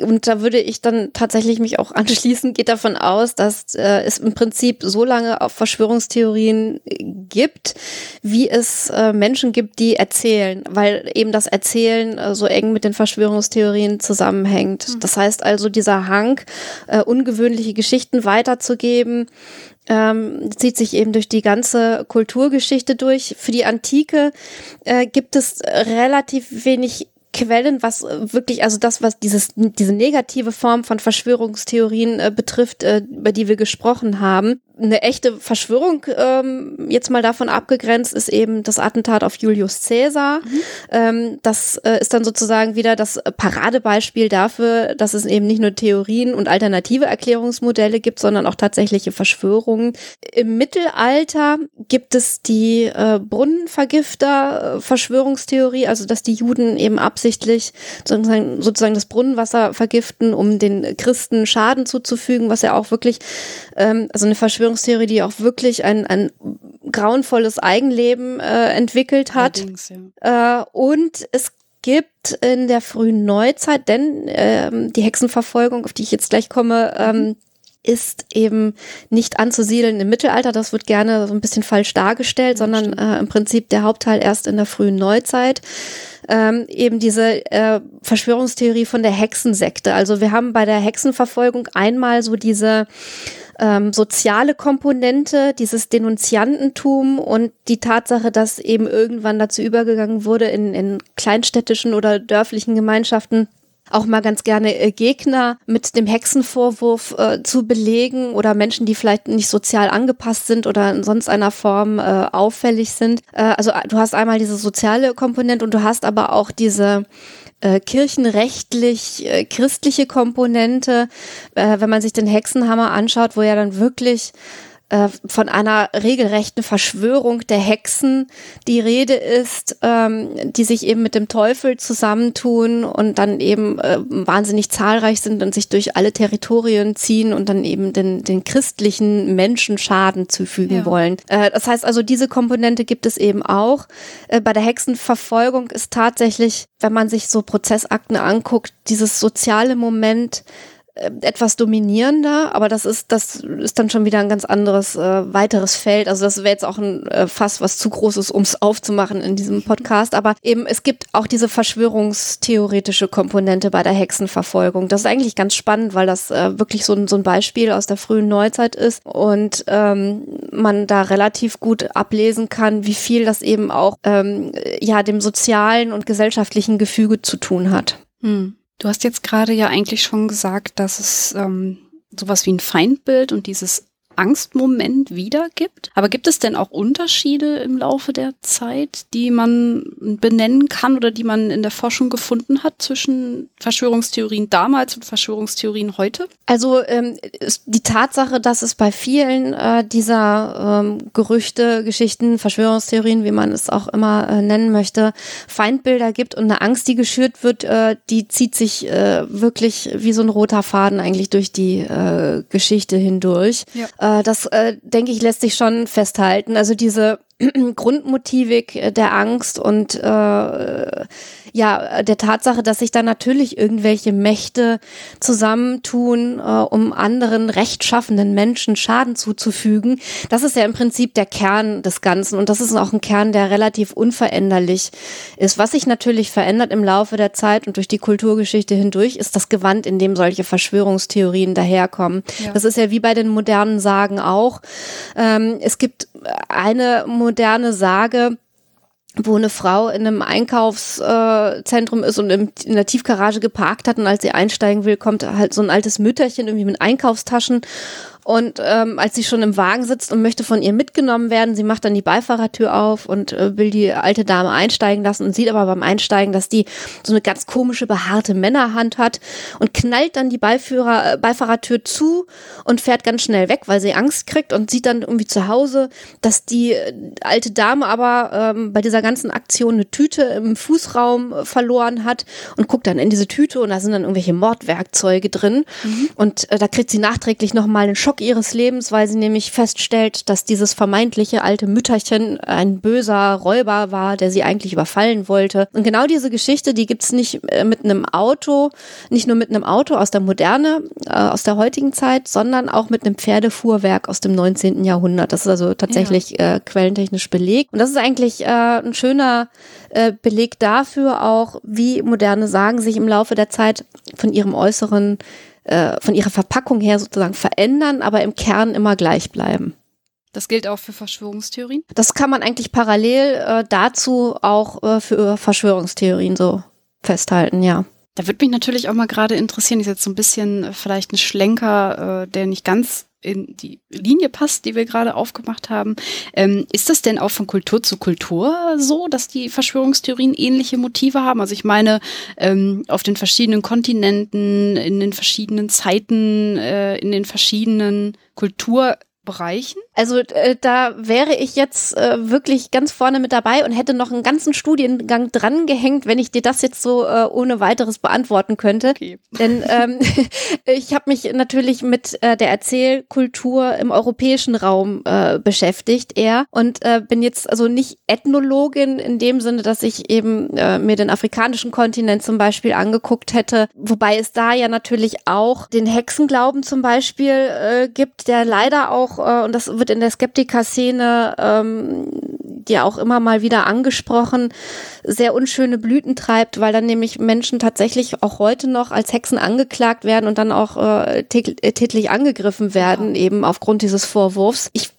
und da würde ich dann tatsächlich mich auch anschließen, geht davon aus, dass äh, es im Prinzip so lange auf Verschwörungstheorien gibt, wie es äh, Menschen gibt, die erzählen, weil eben das Erzählen äh, so eng mit den Verschwörungstheorien zusammenhängt. Mhm. Das heißt also, dieser Hang, äh, ungewöhnliche Geschichten weiterzugeben, ähm, zieht sich eben durch die ganze Kulturgeschichte durch. Für die Antike äh, gibt es relativ wenig Quellen, was äh, wirklich, also das, was dieses, diese negative Form von Verschwörungstheorien äh, betrifft, äh, über die wir gesprochen haben. Eine echte Verschwörung, ähm, jetzt mal davon abgegrenzt, ist eben das Attentat auf Julius Caesar. Mhm. Ähm, das äh, ist dann sozusagen wieder das Paradebeispiel dafür, dass es eben nicht nur Theorien und alternative Erklärungsmodelle gibt, sondern auch tatsächliche Verschwörungen. Im Mittelalter gibt es die äh, Brunnenvergifter-Verschwörungstheorie, also dass die Juden eben absichtlich absichtlich sozusagen, sozusagen das Brunnenwasser vergiften, um den Christen Schaden zuzufügen, was ja auch wirklich, ähm, also eine Verschwörungstheorie, die auch wirklich ein, ein grauenvolles Eigenleben äh, entwickelt hat. Ja. Äh, und es gibt in der frühen Neuzeit, denn ähm, die Hexenverfolgung, auf die ich jetzt gleich komme, ähm, ist eben nicht anzusiedeln im Mittelalter. Das wird gerne so ein bisschen falsch dargestellt, ja, sondern äh, im Prinzip der Hauptteil erst in der frühen Neuzeit ähm, eben diese äh, Verschwörungstheorie von der Hexensekte. Also wir haben bei der Hexenverfolgung einmal so diese ähm, soziale Komponente, dieses Denunziantentum und die Tatsache, dass eben irgendwann dazu übergegangen wurde, in, in kleinstädtischen oder dörflichen Gemeinschaften auch mal ganz gerne äh, Gegner mit dem Hexenvorwurf äh, zu belegen oder Menschen, die vielleicht nicht sozial angepasst sind oder in sonst einer Form äh, auffällig sind. Äh, also äh, du hast einmal diese soziale Komponente und du hast aber auch diese kirchenrechtlich christliche Komponente, wenn man sich den Hexenhammer anschaut, wo ja dann wirklich äh, von einer regelrechten Verschwörung der Hexen die Rede ist, ähm, die sich eben mit dem Teufel zusammentun und dann eben äh, wahnsinnig zahlreich sind und sich durch alle Territorien ziehen und dann eben den, den christlichen Menschen Schaden zufügen ja. wollen. Äh, das heißt also, diese Komponente gibt es eben auch. Äh, bei der Hexenverfolgung ist tatsächlich, wenn man sich so Prozessakten anguckt, dieses soziale Moment etwas dominierender, aber das ist das ist dann schon wieder ein ganz anderes äh, weiteres Feld. Also das wäre jetzt auch ein äh, Fass, was zu groß ist, um es aufzumachen in diesem Podcast. Aber eben es gibt auch diese Verschwörungstheoretische Komponente bei der Hexenverfolgung. Das ist eigentlich ganz spannend, weil das äh, wirklich so ein, so ein Beispiel aus der frühen Neuzeit ist und ähm, man da relativ gut ablesen kann, wie viel das eben auch ähm, ja dem sozialen und gesellschaftlichen Gefüge zu tun hat. Hm. Du hast jetzt gerade ja eigentlich schon gesagt, dass es ähm, sowas wie ein Feindbild und dieses Angstmoment wiedergibt. Aber gibt es denn auch Unterschiede im Laufe der Zeit, die man benennen kann oder die man in der Forschung gefunden hat zwischen Verschwörungstheorien damals und Verschwörungstheorien heute? Also ähm, die Tatsache, dass es bei vielen äh, dieser ähm, Gerüchte, Geschichten, Verschwörungstheorien, wie man es auch immer äh, nennen möchte, Feindbilder gibt und eine Angst, die geschürt wird, äh, die zieht sich äh, wirklich wie so ein roter Faden eigentlich durch die äh, Geschichte hindurch. Ja. Äh, das, äh, denke ich, lässt sich schon festhalten. Also diese Grundmotivik der Angst und äh, ja, der Tatsache, dass sich da natürlich irgendwelche Mächte zusammentun, äh, um anderen rechtschaffenden Menschen Schaden zuzufügen. Das ist ja im Prinzip der Kern des Ganzen und das ist auch ein Kern, der relativ unveränderlich ist. Was sich natürlich verändert im Laufe der Zeit und durch die Kulturgeschichte hindurch, ist das Gewand, in dem solche Verschwörungstheorien daherkommen. Ja. Das ist ja wie bei den modernen Sagen auch. Ähm, es gibt eine moderne Sage, wo eine Frau in einem Einkaufszentrum ist und in der Tiefgarage geparkt hat und als sie einsteigen will, kommt halt so ein altes Mütterchen irgendwie mit Einkaufstaschen und ähm, als sie schon im Wagen sitzt und möchte von ihr mitgenommen werden, sie macht dann die Beifahrertür auf und äh, will die alte Dame einsteigen lassen und sieht aber beim Einsteigen, dass die so eine ganz komische, behaarte Männerhand hat und knallt dann die Beiführer, äh, Beifahrertür zu und fährt ganz schnell weg, weil sie Angst kriegt und sieht dann irgendwie zu Hause, dass die äh, alte Dame aber ähm, bei dieser ganzen Aktion eine Tüte im Fußraum verloren hat und guckt dann in diese Tüte und da sind dann irgendwelche Mordwerkzeuge drin mhm. und äh, da kriegt sie nachträglich nochmal einen Schock Schock ihres Lebens, weil sie nämlich feststellt, dass dieses vermeintliche alte Mütterchen ein böser Räuber war, der sie eigentlich überfallen wollte. Und genau diese Geschichte, die gibt's nicht äh, mit einem Auto, nicht nur mit einem Auto aus der Moderne, äh, aus der heutigen Zeit, sondern auch mit einem Pferdefuhrwerk aus dem 19. Jahrhundert. Das ist also tatsächlich ja. äh, quellentechnisch belegt. Und das ist eigentlich äh, ein schöner äh, Beleg dafür auch, wie moderne Sagen sich im Laufe der Zeit von ihrem Äußeren äh, von ihrer Verpackung her sozusagen verändern, aber im Kern immer gleich bleiben. Das gilt auch für Verschwörungstheorien? Das kann man eigentlich parallel äh, dazu auch äh, für Verschwörungstheorien so festhalten, ja. Da würde mich natürlich auch mal gerade interessieren, ist jetzt so ein bisschen äh, vielleicht ein Schlenker, äh, der nicht ganz in die Linie passt, die wir gerade aufgemacht haben. Ähm, ist das denn auch von Kultur zu Kultur so, dass die Verschwörungstheorien ähnliche Motive haben? Also ich meine, ähm, auf den verschiedenen Kontinenten, in den verschiedenen Zeiten, äh, in den verschiedenen Kultur Bereichen? Also äh, da wäre ich jetzt äh, wirklich ganz vorne mit dabei und hätte noch einen ganzen Studiengang dran gehängt, wenn ich dir das jetzt so äh, ohne weiteres beantworten könnte. Okay. Denn ähm, ich habe mich natürlich mit äh, der Erzählkultur im europäischen Raum äh, beschäftigt eher und äh, bin jetzt also nicht Ethnologin in dem Sinne, dass ich eben äh, mir den afrikanischen Kontinent zum Beispiel angeguckt hätte, wobei es da ja natürlich auch den Hexenglauben zum Beispiel äh, gibt, der leider auch äh, und das wird in der Skeptiker-Szene ähm, ja auch immer mal wieder angesprochen, sehr unschöne Blüten treibt, weil dann nämlich Menschen tatsächlich auch heute noch als Hexen angeklagt werden und dann auch äh, tätlich angegriffen werden, ja. eben aufgrund dieses Vorwurfs. Ich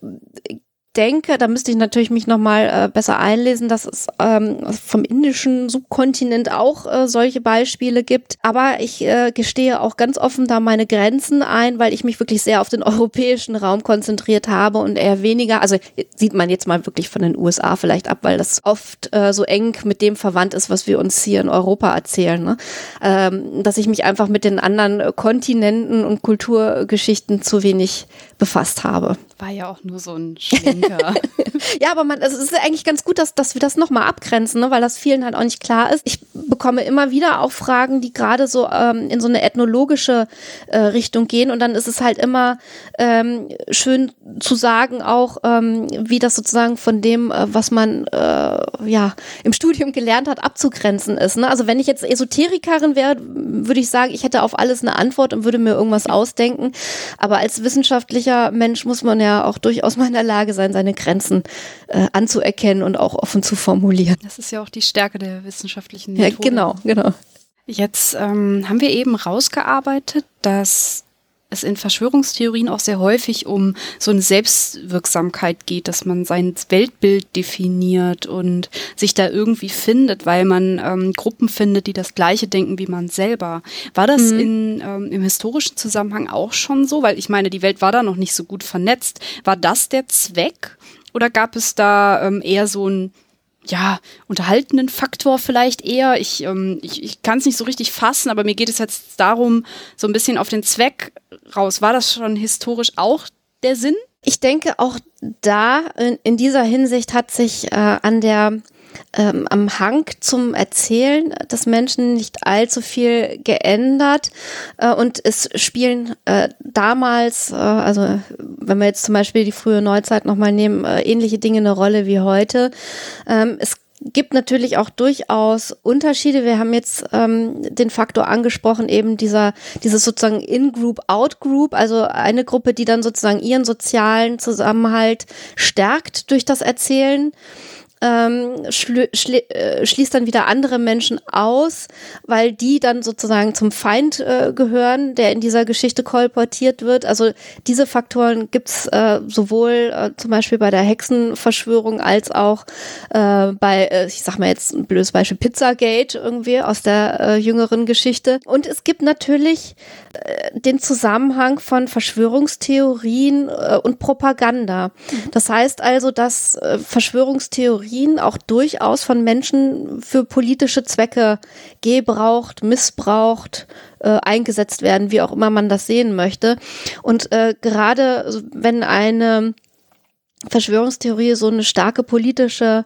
denke, da müsste ich natürlich mich nochmal äh, besser einlesen, dass es ähm, vom indischen Subkontinent auch äh, solche Beispiele gibt. Aber ich äh, gestehe auch ganz offen da meine Grenzen ein, weil ich mich wirklich sehr auf den europäischen Raum konzentriert habe und eher weniger, also sieht man jetzt mal wirklich von den USA vielleicht ab, weil das oft äh, so eng mit dem verwandt ist, was wir uns hier in Europa erzählen. Ne? Ähm, dass ich mich einfach mit den anderen Kontinenten und Kulturgeschichten zu wenig befasst habe. War ja auch nur so ein Schlenker. ja, aber man, also es ist eigentlich ganz gut, dass, dass wir das nochmal abgrenzen, ne, weil das vielen halt auch nicht klar ist. Ich bekomme immer wieder auch Fragen, die gerade so ähm, in so eine ethnologische äh, Richtung gehen und dann ist es halt immer ähm, schön zu sagen auch, ähm, wie das sozusagen von dem, äh, was man äh, ja im Studium gelernt hat, abzugrenzen ist. Ne? Also wenn ich jetzt Esoterikerin wäre, würde ich sagen, ich hätte auf alles eine Antwort und würde mir irgendwas ausdenken. Aber als wissenschaftlicher Mensch muss man ja auch durchaus mal in der Lage sein, seine Grenzen äh, anzuerkennen und auch offen zu formulieren. Das ist ja auch die Stärke der wissenschaftlichen Methode. Ja, genau, genau. Jetzt ähm, haben wir eben rausgearbeitet, dass es in Verschwörungstheorien auch sehr häufig um so eine Selbstwirksamkeit geht, dass man sein Weltbild definiert und sich da irgendwie findet, weil man ähm, Gruppen findet, die das Gleiche denken wie man selber. War das mhm. in, ähm, im historischen Zusammenhang auch schon so? Weil ich meine, die Welt war da noch nicht so gut vernetzt. War das der Zweck? Oder gab es da ähm, eher so ein ja, unterhaltenden Faktor vielleicht eher. Ich, ähm, ich, ich kann es nicht so richtig fassen, aber mir geht es jetzt darum, so ein bisschen auf den Zweck raus. War das schon historisch auch der Sinn? Ich denke, auch da in, in dieser Hinsicht hat sich äh, an der ähm, am Hang zum Erzählen des Menschen nicht allzu viel geändert äh, und es spielen äh, damals, äh, also wenn wir jetzt zum Beispiel die frühe Neuzeit nochmal nehmen, äh, ähnliche Dinge eine Rolle wie heute. Ähm, es gibt natürlich auch durchaus Unterschiede. Wir haben jetzt ähm, den Faktor angesprochen, eben dieser, dieses sozusagen In-Group, Out-Group, also eine Gruppe, die dann sozusagen ihren sozialen Zusammenhalt stärkt durch das Erzählen ähm, schl äh, schließt dann wieder andere Menschen aus, weil die dann sozusagen zum Feind äh, gehören, der in dieser Geschichte kolportiert wird. Also diese Faktoren gibt's äh, sowohl äh, zum Beispiel bei der Hexenverschwörung als auch äh, bei, äh, ich sag mal jetzt ein blödes Beispiel, Pizzagate irgendwie aus der äh, jüngeren Geschichte. Und es gibt natürlich äh, den Zusammenhang von Verschwörungstheorien äh, und Propaganda. Mhm. Das heißt also, dass äh, Verschwörungstheorien Technologien auch durchaus von Menschen für politische Zwecke gebraucht, missbraucht, äh, eingesetzt werden, wie auch immer man das sehen möchte. Und äh, gerade wenn eine Verschwörungstheorie so eine starke politische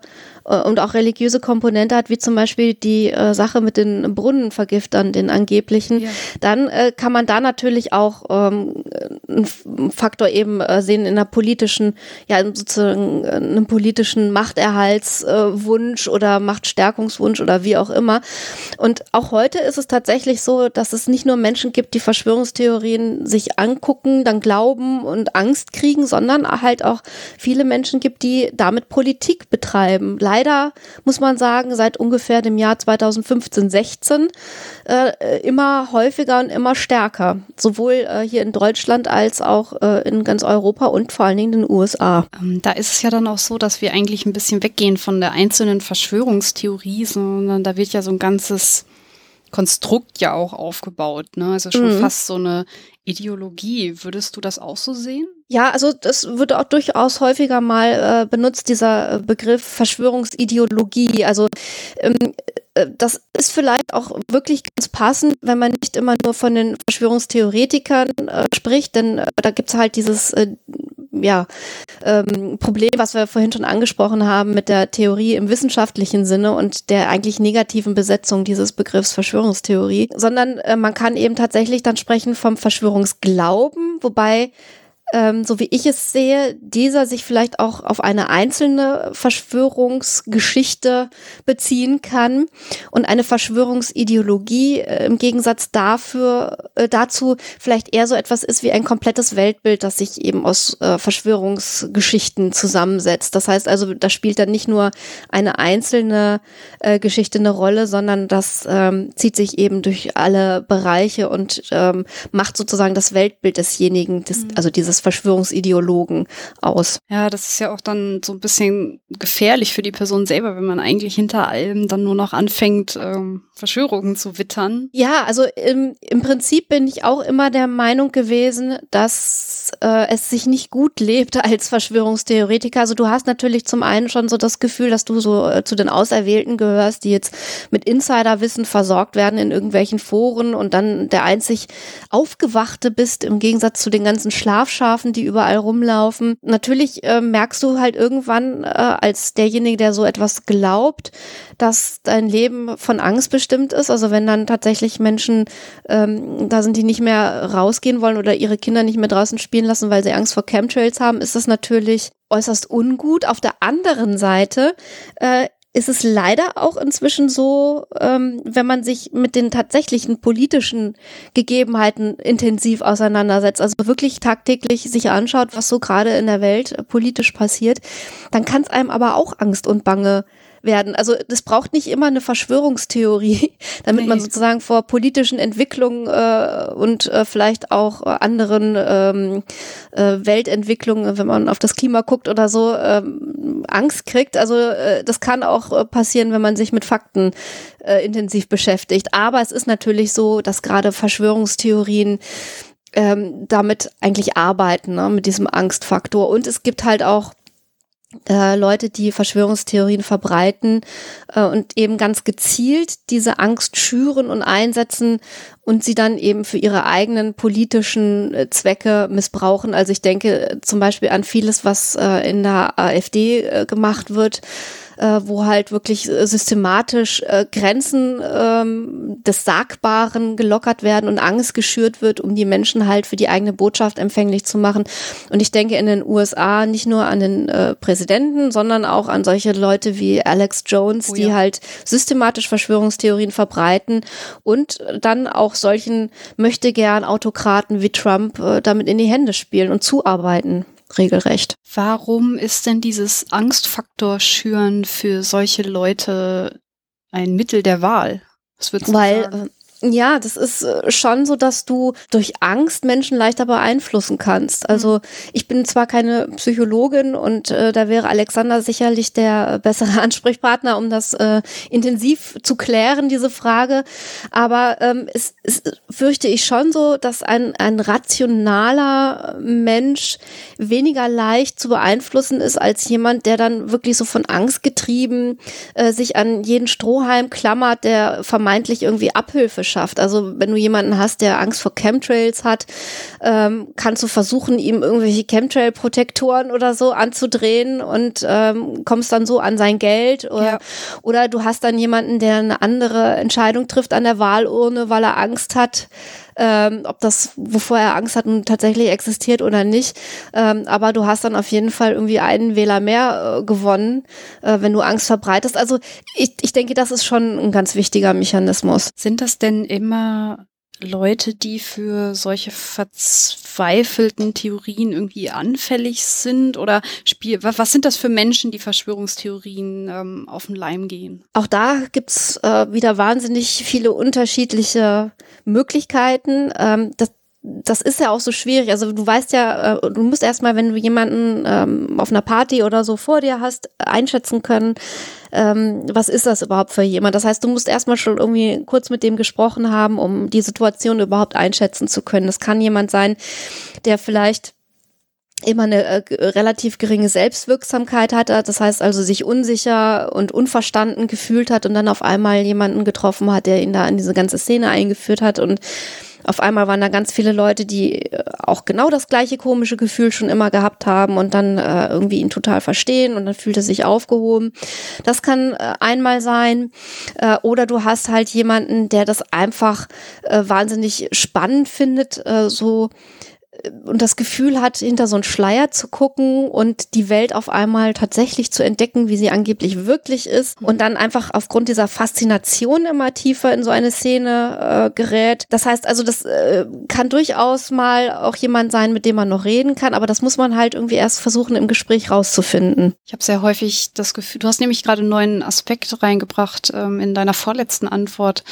und auch religiöse Komponente hat, wie zum Beispiel die äh, Sache mit den Brunnenvergiftern, den angeblichen, ja. dann äh, kann man da natürlich auch ähm, einen Faktor eben äh, sehen in einer politischen, ja sozusagen äh, einem politischen Machterhaltswunsch äh, oder Machtstärkungswunsch oder wie auch immer. Und auch heute ist es tatsächlich so, dass es nicht nur Menschen gibt, die Verschwörungstheorien sich angucken, dann glauben und Angst kriegen, sondern halt auch viele Menschen gibt, die damit Politik betreiben. Leider leider, muss man sagen, seit ungefähr dem Jahr 2015, 16 äh, immer häufiger und immer stärker. Sowohl äh, hier in Deutschland als auch äh, in ganz Europa und vor allen Dingen in den USA. Ähm, da ist es ja dann auch so, dass wir eigentlich ein bisschen weggehen von der einzelnen Verschwörungstheorie, sondern da wird ja so ein ganzes Konstrukt ja auch aufgebaut, ne? Also schon mhm. fast so eine Ideologie. Würdest du das auch so sehen? Ja, also das wird auch durchaus häufiger mal äh, benutzt, dieser äh, Begriff Verschwörungsideologie. Also ähm, äh, das ist vielleicht auch wirklich ganz passend, wenn man nicht immer nur von den Verschwörungstheoretikern äh, spricht, denn äh, da gibt's halt dieses äh, ja, ähm, Problem, was wir vorhin schon angesprochen haben mit der Theorie im wissenschaftlichen Sinne und der eigentlich negativen Besetzung dieses Begriffs Verschwörungstheorie, sondern äh, man kann eben tatsächlich dann sprechen vom Verschwörungsglauben, wobei ähm, so wie ich es sehe, dieser sich vielleicht auch auf eine einzelne Verschwörungsgeschichte beziehen kann und eine Verschwörungsideologie äh, im Gegensatz dafür, äh, dazu vielleicht eher so etwas ist wie ein komplettes Weltbild, das sich eben aus äh, Verschwörungsgeschichten zusammensetzt. Das heißt also, da spielt dann nicht nur eine einzelne äh, Geschichte eine Rolle, sondern das ähm, zieht sich eben durch alle Bereiche und ähm, macht sozusagen das Weltbild desjenigen, des, mhm. also dieses Verschwörungsideologen aus. Ja, das ist ja auch dann so ein bisschen gefährlich für die Person selber, wenn man eigentlich hinter allem dann nur noch anfängt, ähm, Verschwörungen zu wittern. Ja, also im, im Prinzip bin ich auch immer der Meinung gewesen, dass äh, es sich nicht gut lebt als Verschwörungstheoretiker. Also du hast natürlich zum einen schon so das Gefühl, dass du so äh, zu den Auserwählten gehörst, die jetzt mit Insiderwissen versorgt werden in irgendwelchen Foren und dann der einzig Aufgewachte bist im Gegensatz zu den ganzen Schlafschafen, die überall rumlaufen. Natürlich äh, merkst du halt irgendwann äh, als derjenige, der so etwas glaubt, dass dein Leben von Angst bestimmt ist. Also wenn dann tatsächlich Menschen ähm, da sind, die nicht mehr rausgehen wollen oder ihre Kinder nicht mehr draußen spielen lassen, weil sie Angst vor Chemtrails haben, ist das natürlich äußerst ungut. Auf der anderen Seite äh, ist es leider auch inzwischen so, ähm, wenn man sich mit den tatsächlichen politischen Gegebenheiten intensiv auseinandersetzt, also wirklich tagtäglich sich anschaut, was so gerade in der Welt politisch passiert, dann kann es einem aber auch Angst und Bange werden. Also das braucht nicht immer eine Verschwörungstheorie, damit nee. man sozusagen vor politischen Entwicklungen äh, und äh, vielleicht auch äh, anderen ähm, äh, Weltentwicklungen, wenn man auf das Klima guckt oder so, ähm, Angst kriegt. Also äh, das kann auch äh, passieren, wenn man sich mit Fakten äh, intensiv beschäftigt. Aber es ist natürlich so, dass gerade Verschwörungstheorien ähm, damit eigentlich arbeiten, ne, mit diesem Angstfaktor. Und es gibt halt auch äh, Leute, die Verschwörungstheorien verbreiten äh, und eben ganz gezielt diese Angst schüren und einsetzen und sie dann eben für ihre eigenen politischen äh, Zwecke missbrauchen. Also ich denke äh, zum Beispiel an vieles, was äh, in der AfD äh, gemacht wird äh, wo halt wirklich äh, systematisch äh, Grenzen ähm, des Sagbaren gelockert werden und Angst geschürt wird, um die Menschen halt für die eigene Botschaft empfänglich zu machen. Und ich denke in den USA nicht nur an den äh, Präsidenten, sondern auch an solche Leute wie Alex Jones, oh ja. die halt systematisch Verschwörungstheorien verbreiten und dann auch solchen möchte gern Autokraten wie Trump äh, damit in die Hände spielen und zuarbeiten regelrecht. Warum ist denn dieses Angstfaktor schüren für solche Leute ein Mittel der Wahl? Was würdest du Weil, sagen? Ja, das ist äh, schon so, dass du durch Angst Menschen leichter beeinflussen kannst. Also mhm. ich bin zwar keine Psychologin und äh, da wäre Alexander sicherlich der bessere Ansprechpartner, um das äh, intensiv zu klären, diese Frage. Aber ähm, es, es fürchte ich schon so, dass ein, ein rationaler Mensch weniger leicht zu beeinflussen ist als jemand, der dann wirklich so von Angst getrieben äh, sich an jeden Strohhalm klammert, der vermeintlich irgendwie Abhilfe schafft. Also wenn du jemanden hast, der Angst vor Chemtrails hat, ähm, kannst du versuchen, ihm irgendwelche Chemtrail-Protektoren oder so anzudrehen und ähm, kommst dann so an sein Geld. Oder, ja. oder du hast dann jemanden, der eine andere Entscheidung trifft an der Wahlurne, weil er Angst hat, ähm, ob das, wovor er Angst hat, tatsächlich existiert oder nicht. Ähm, aber du hast dann auf jeden Fall irgendwie einen Wähler mehr äh, gewonnen, äh, wenn du Angst verbreitest. Also ich, ich denke, das ist schon ein ganz wichtiger Mechanismus. Sind das denn immer Leute, die für solche verzweifelten Theorien irgendwie anfällig sind? Oder spiel, was sind das für Menschen, die Verschwörungstheorien ähm, auf den Leim gehen? Auch da gibt's äh, wieder wahnsinnig viele unterschiedliche Möglichkeiten. Ähm, das, das ist ja auch so schwierig. Also du weißt ja, äh, du musst erstmal, wenn du jemanden ähm, auf einer Party oder so vor dir hast, einschätzen können, ähm, was ist das überhaupt für jemand. Das heißt, du musst erstmal schon irgendwie kurz mit dem gesprochen haben, um die Situation überhaupt einschätzen zu können. Das kann jemand sein, der vielleicht immer eine äh, relativ geringe Selbstwirksamkeit hatte, das heißt also sich unsicher und unverstanden gefühlt hat und dann auf einmal jemanden getroffen hat, der ihn da in diese ganze Szene eingeführt hat und auf einmal waren da ganz viele Leute, die äh, auch genau das gleiche komische Gefühl schon immer gehabt haben und dann äh, irgendwie ihn total verstehen und dann fühlt er sich aufgehoben. Das kann äh, einmal sein. Äh, oder du hast halt jemanden, der das einfach äh, wahnsinnig spannend findet, äh, so und das Gefühl hat, hinter so einen Schleier zu gucken und die Welt auf einmal tatsächlich zu entdecken, wie sie angeblich wirklich ist und dann einfach aufgrund dieser Faszination immer tiefer in so eine Szene äh, gerät. Das heißt also, das äh, kann durchaus mal auch jemand sein, mit dem man noch reden kann, aber das muss man halt irgendwie erst versuchen, im Gespräch rauszufinden. Ich habe sehr häufig das Gefühl, du hast nämlich gerade einen neuen Aspekt reingebracht ähm, in deiner vorletzten Antwort,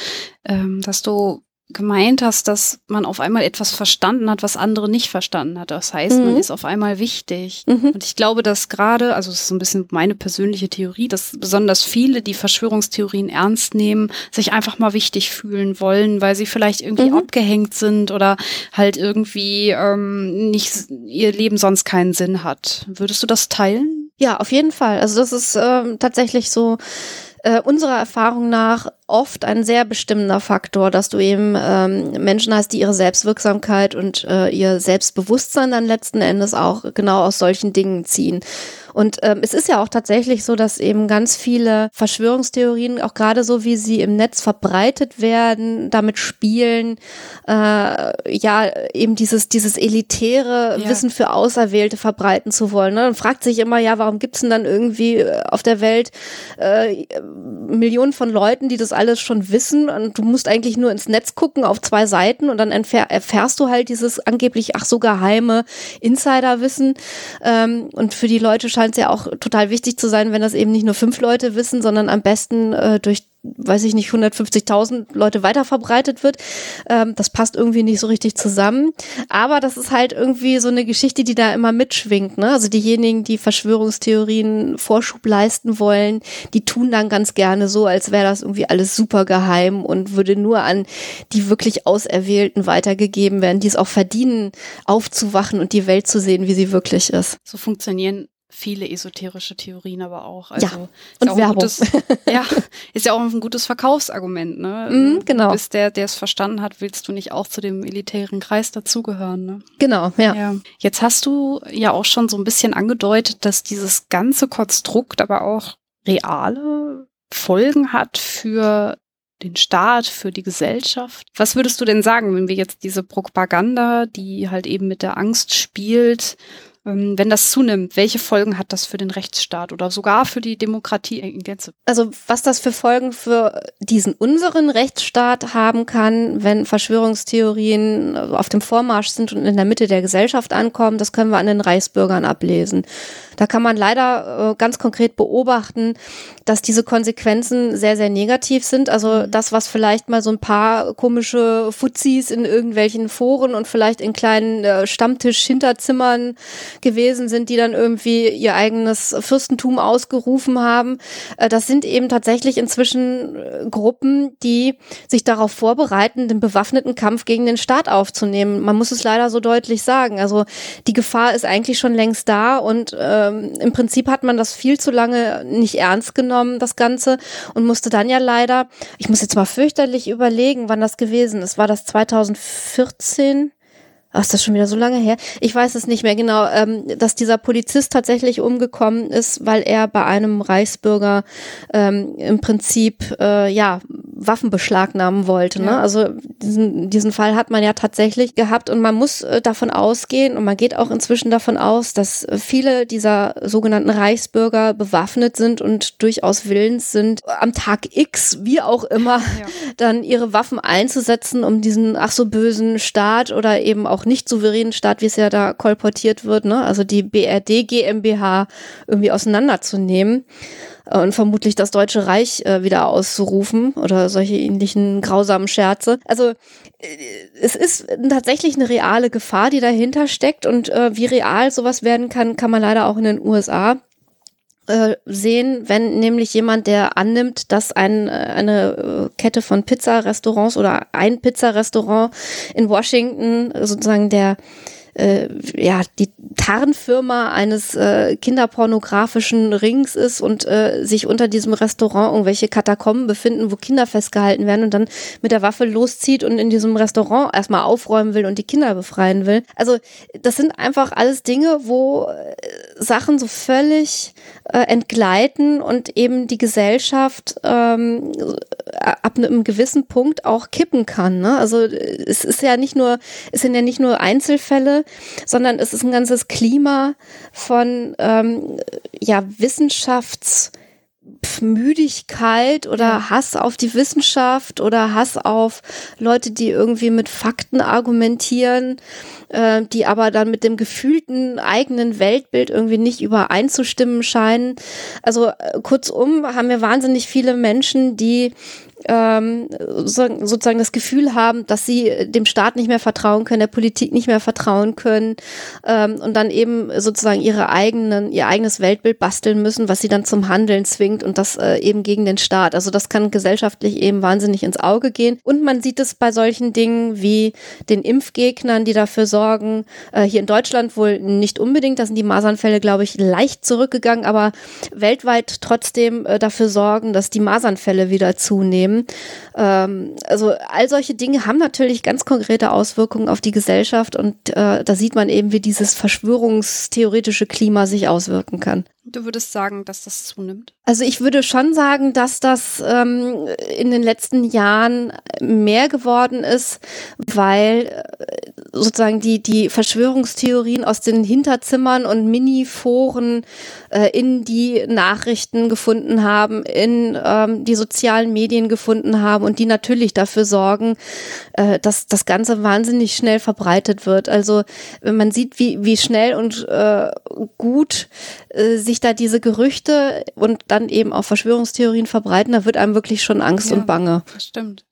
ähm, dass du gemeint hast, dass man auf einmal etwas verstanden hat, was andere nicht verstanden hat. Das heißt, mhm. man ist auf einmal wichtig. Mhm. Und ich glaube, dass gerade, also das ist so ein bisschen meine persönliche Theorie, dass besonders viele, die Verschwörungstheorien ernst nehmen, sich einfach mal wichtig fühlen wollen, weil sie vielleicht irgendwie mhm. abgehängt sind oder halt irgendwie ähm, nicht ihr Leben sonst keinen Sinn hat. Würdest du das teilen? Ja, auf jeden Fall. Also das ist ähm, tatsächlich so äh, unserer Erfahrung nach oft ein sehr bestimmender Faktor, dass du eben ähm, Menschen hast, die ihre Selbstwirksamkeit und äh, ihr Selbstbewusstsein dann letzten Endes auch genau aus solchen Dingen ziehen. Und ähm, es ist ja auch tatsächlich so, dass eben ganz viele Verschwörungstheorien, auch gerade so wie sie im Netz verbreitet werden, damit spielen, äh, ja, eben dieses, dieses elitäre ja. Wissen für Auserwählte verbreiten zu wollen. Ne? Und fragt sich immer, ja, warum gibt's denn dann irgendwie äh, auf der Welt äh, Millionen von Leuten, die das alles schon wissen und du musst eigentlich nur ins Netz gucken auf zwei Seiten und dann erfährst du halt dieses angeblich ach so geheime Insiderwissen. Ähm, und für die Leute scheint es ja auch total wichtig zu sein, wenn das eben nicht nur fünf Leute wissen, sondern am besten äh, durch weiß ich nicht, 150.000 Leute weiterverbreitet wird. Ähm, das passt irgendwie nicht so richtig zusammen. Aber das ist halt irgendwie so eine Geschichte, die da immer mitschwingt. Ne? Also diejenigen, die Verschwörungstheorien Vorschub leisten wollen, die tun dann ganz gerne so, als wäre das irgendwie alles super geheim und würde nur an die wirklich Auserwählten weitergegeben werden, die es auch verdienen, aufzuwachen und die Welt zu sehen, wie sie wirklich ist. So funktionieren viele esoterische Theorien aber auch. Also ja, und Werbung. Gutes, ja, ist ja auch ein gutes Verkaufsargument, ne? Mm, genau. Bis der, der es verstanden hat, willst du nicht auch zu dem elitären Kreis dazugehören, ne? Genau, ja. ja. Jetzt hast du ja auch schon so ein bisschen angedeutet, dass dieses ganze Konstrukt aber auch reale Folgen hat für den Staat, für die Gesellschaft. Was würdest du denn sagen, wenn wir jetzt diese Propaganda, die halt eben mit der Angst spielt, wenn das zunimmt, welche Folgen hat das für den Rechtsstaat oder sogar für die Demokratie in Gänze? Also was das für Folgen für diesen unseren Rechtsstaat haben kann, wenn Verschwörungstheorien auf dem Vormarsch sind und in der Mitte der Gesellschaft ankommen, das können wir an den Reichsbürgern ablesen. Da kann man leider äh, ganz konkret beobachten, dass diese Konsequenzen sehr, sehr negativ sind. Also mhm. das, was vielleicht mal so ein paar komische Fuzis in irgendwelchen Foren und vielleicht in kleinen äh, Stammtisch-Hinterzimmern gewesen sind, die dann irgendwie ihr eigenes Fürstentum ausgerufen haben. Äh, das sind eben tatsächlich inzwischen äh, Gruppen, die sich darauf vorbereiten, den bewaffneten Kampf gegen den Staat aufzunehmen. Man muss es leider so deutlich sagen. Also die Gefahr ist eigentlich schon längst da und äh, ähm, im Prinzip hat man das viel zu lange nicht ernst genommen, das Ganze, und musste dann ja leider, ich muss jetzt mal fürchterlich überlegen, wann das gewesen ist. War das 2014? Ach, ist das schon wieder so lange her? Ich weiß es nicht mehr genau, ähm, dass dieser Polizist tatsächlich umgekommen ist, weil er bei einem Reichsbürger ähm, im Prinzip äh, ja Waffen beschlagnahmen wollte. Ne? Also diesen, diesen Fall hat man ja tatsächlich gehabt und man muss äh, davon ausgehen und man geht auch inzwischen davon aus, dass viele dieser sogenannten Reichsbürger bewaffnet sind und durchaus willens sind, am Tag X, wie auch immer, ja. dann ihre Waffen einzusetzen, um diesen ach so bösen Staat oder eben auch nicht souveränen Staat, wie es ja da kolportiert wird, ne? also die BRD GmbH irgendwie auseinanderzunehmen äh, und vermutlich das Deutsche Reich äh, wieder auszurufen oder solche ähnlichen grausamen Scherze. Also äh, es ist tatsächlich eine reale Gefahr, die dahinter steckt und äh, wie real sowas werden kann, kann man leider auch in den USA äh, sehen, wenn nämlich jemand, der annimmt, dass ein, äh, eine äh, Kette von Pizzarestaurants oder ein Pizzarestaurant in Washington sozusagen der äh, ja die Tarnfirma eines äh, kinderpornografischen Rings ist und äh, sich unter diesem Restaurant irgendwelche Katakomben befinden, wo Kinder festgehalten werden und dann mit der Waffe loszieht und in diesem Restaurant erstmal aufräumen will und die Kinder befreien will. Also das sind einfach alles Dinge, wo äh, Sachen so völlig äh, entgleiten und eben die Gesellschaft ähm, ab einem gewissen Punkt auch kippen kann. Ne? Also es ist ja nicht nur, es sind ja nicht nur Einzelfälle, sondern es ist ein ganzes Klima von ähm, ja Wissenschafts Müdigkeit oder. Hass auf die Wissenschaft oder Hass auf Leute, die irgendwie mit Fakten argumentieren, äh, die aber dann mit dem gefühlten eigenen Weltbild irgendwie nicht übereinzustimmen scheinen. Also äh, kurzum haben wir wahnsinnig viele Menschen, die ähm, sozusagen das Gefühl haben, dass sie dem Staat nicht mehr vertrauen können, der Politik nicht mehr vertrauen können ähm, und dann eben sozusagen ihre eigenen, ihr eigenes Weltbild basteln müssen, was sie dann zum Handeln zwingt und das äh, eben gegen den Staat. Also das kann gesellschaftlich eben wahnsinnig ins Auge gehen. Und man sieht es bei solchen Dingen wie den Impfgegnern, die dafür sorgen, äh, hier in Deutschland wohl nicht unbedingt, da sind die Masernfälle, glaube ich, leicht zurückgegangen, aber weltweit trotzdem äh, dafür sorgen, dass die Masernfälle wieder zunehmen nehmen. Ähm, also all solche Dinge haben natürlich ganz konkrete Auswirkungen auf die Gesellschaft und äh, da sieht man eben, wie dieses verschwörungstheoretische Klima sich auswirken kann. Du würdest sagen, dass das zunimmt? Also ich würde schon sagen, dass das ähm, in den letzten Jahren mehr geworden ist, weil äh, sozusagen die, die Verschwörungstheorien aus den Hinterzimmern und Mini-Foren äh, in die Nachrichten gefunden haben, in ähm, die sozialen Medien gefunden haben und die natürlich dafür sorgen, äh, dass das Ganze wahnsinnig schnell verbreitet wird. Also wenn man sieht, wie, wie schnell und äh, gut äh, sich da diese Gerüchte und dann eben auch Verschwörungstheorien verbreiten, da wird einem wirklich schon Angst ja, und Bange. Das stimmt.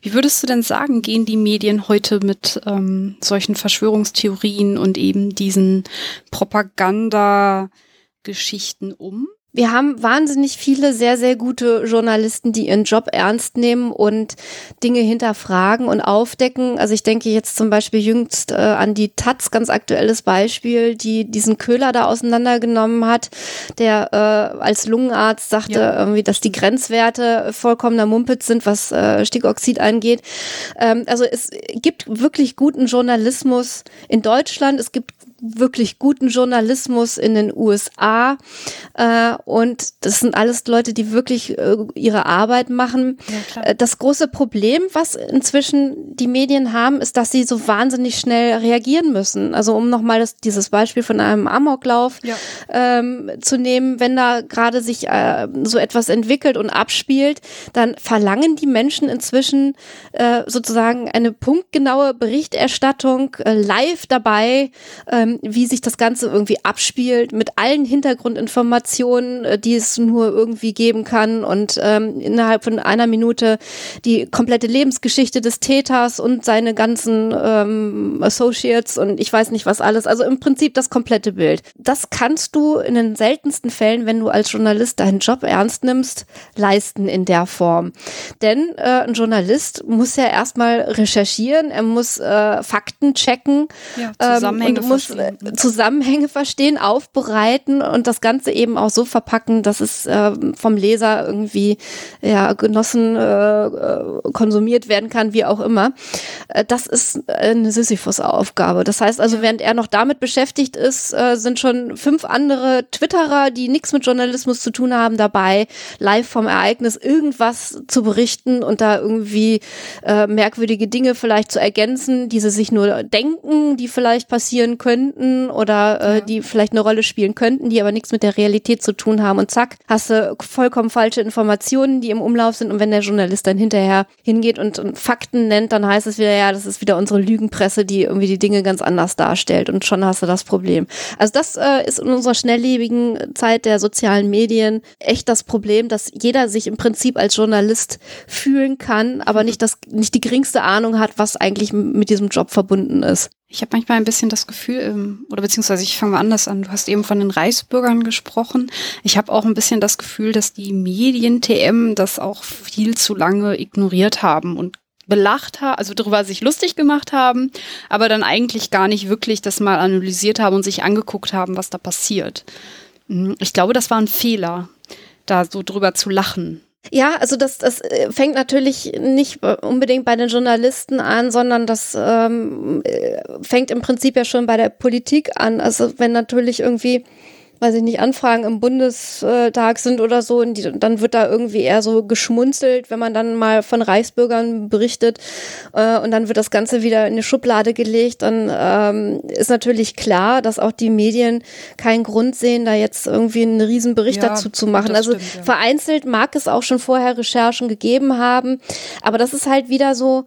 Wie würdest du denn sagen, gehen die Medien heute mit ähm, solchen Verschwörungstheorien und eben diesen Propagandageschichten um? Wir haben wahnsinnig viele sehr, sehr gute Journalisten, die ihren Job ernst nehmen und Dinge hinterfragen und aufdecken. Also ich denke jetzt zum Beispiel jüngst äh, an die Taz, ganz aktuelles Beispiel, die diesen Köhler da auseinandergenommen hat, der äh, als Lungenarzt sagte ja. irgendwie, dass die Grenzwerte vollkommener Mumpitz sind, was äh, Stickoxid angeht. Ähm, also es gibt wirklich guten Journalismus in Deutschland. Es gibt wirklich guten Journalismus in den USA. Äh, und das sind alles Leute, die wirklich äh, ihre Arbeit machen. Ja, äh, das große Problem, was inzwischen die Medien haben, ist, dass sie so wahnsinnig schnell reagieren müssen. Also um nochmal dieses Beispiel von einem Amoklauf ja. ähm, zu nehmen, wenn da gerade sich äh, so etwas entwickelt und abspielt, dann verlangen die Menschen inzwischen äh, sozusagen eine punktgenaue Berichterstattung äh, live dabei. Äh, ähm, wie sich das Ganze irgendwie abspielt, mit allen Hintergrundinformationen, äh, die es nur irgendwie geben kann und ähm, innerhalb von einer Minute die komplette Lebensgeschichte des Täters und seine ganzen ähm, Associates und ich weiß nicht was alles. Also im Prinzip das komplette Bild. Das kannst du in den seltensten Fällen, wenn du als Journalist deinen Job ernst nimmst, leisten in der Form. Denn äh, ein Journalist muss ja erstmal recherchieren, er muss äh, Fakten checken ja, Zusammenhänge ähm, muss Zusammenhänge verstehen, aufbereiten und das Ganze eben auch so verpacken, dass es äh, vom Leser irgendwie ja, genossen, äh, äh, konsumiert werden kann, wie auch immer. Äh, das ist eine Sisyphus-Aufgabe. Das heißt also, während er noch damit beschäftigt ist, äh, sind schon fünf andere Twitterer, die nichts mit Journalismus zu tun haben, dabei, live vom Ereignis irgendwas zu berichten und da irgendwie äh, merkwürdige Dinge vielleicht zu ergänzen, die sie sich nur denken, die vielleicht passieren können könnten oder äh, ja. die vielleicht eine Rolle spielen könnten, die aber nichts mit der Realität zu tun haben. Und zack, hast du vollkommen falsche Informationen, die im Umlauf sind. Und wenn der Journalist dann hinterher hingeht und, und Fakten nennt, dann heißt es wieder, ja, das ist wieder unsere Lügenpresse, die irgendwie die Dinge ganz anders darstellt. Und schon hast du das Problem. Also das äh, ist in unserer schnelllebigen Zeit der sozialen Medien echt das Problem, dass jeder sich im Prinzip als Journalist fühlen kann, aber nicht das, nicht die geringste Ahnung hat, was eigentlich mit diesem Job verbunden ist. Ich habe manchmal ein bisschen das Gefühl, ähm, oder beziehungsweise ich fange mal anders an. Du hast eben von den Reichsbürgern gesprochen. Ich habe auch ein bisschen das Gefühl, dass die Medien-TM das auch viel zu lange ignoriert haben und belacht haben, also darüber sich lustig gemacht haben, aber dann eigentlich gar nicht wirklich das mal analysiert haben und sich angeguckt haben, was da passiert. Hm, ich glaube, das war ein Fehler, da so drüber zu lachen. Ja, also das, das äh, fängt natürlich nicht unbedingt bei den Journalisten an, sondern das ähm, äh, fängt im Prinzip ja schon bei der Politik an. Also wenn natürlich irgendwie weiß ich nicht, Anfragen im Bundestag sind oder so, und die, dann wird da irgendwie eher so geschmunzelt, wenn man dann mal von Reichsbürgern berichtet äh, und dann wird das Ganze wieder in eine Schublade gelegt, dann ähm, ist natürlich klar, dass auch die Medien keinen Grund sehen, da jetzt irgendwie einen Riesenbericht ja, dazu zu machen. Also stimmt, ja. vereinzelt mag es auch schon vorher Recherchen gegeben haben, aber das ist halt wieder so,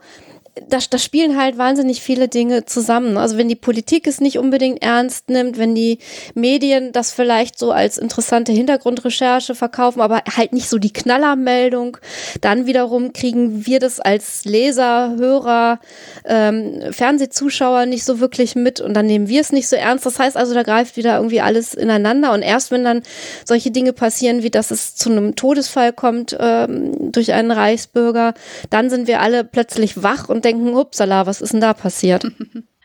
da, da spielen halt wahnsinnig viele Dinge zusammen. Also wenn die Politik es nicht unbedingt ernst nimmt, wenn die Medien das vielleicht so als interessante Hintergrundrecherche verkaufen, aber halt nicht so die Knallermeldung, dann wiederum kriegen wir das als Leser, Hörer, ähm, Fernsehzuschauer nicht so wirklich mit und dann nehmen wir es nicht so ernst. Das heißt also, da greift wieder irgendwie alles ineinander und erst wenn dann solche Dinge passieren, wie dass es zu einem Todesfall kommt ähm, durch einen Reichsbürger, dann sind wir alle plötzlich wach und denken, upsala, was ist denn da passiert?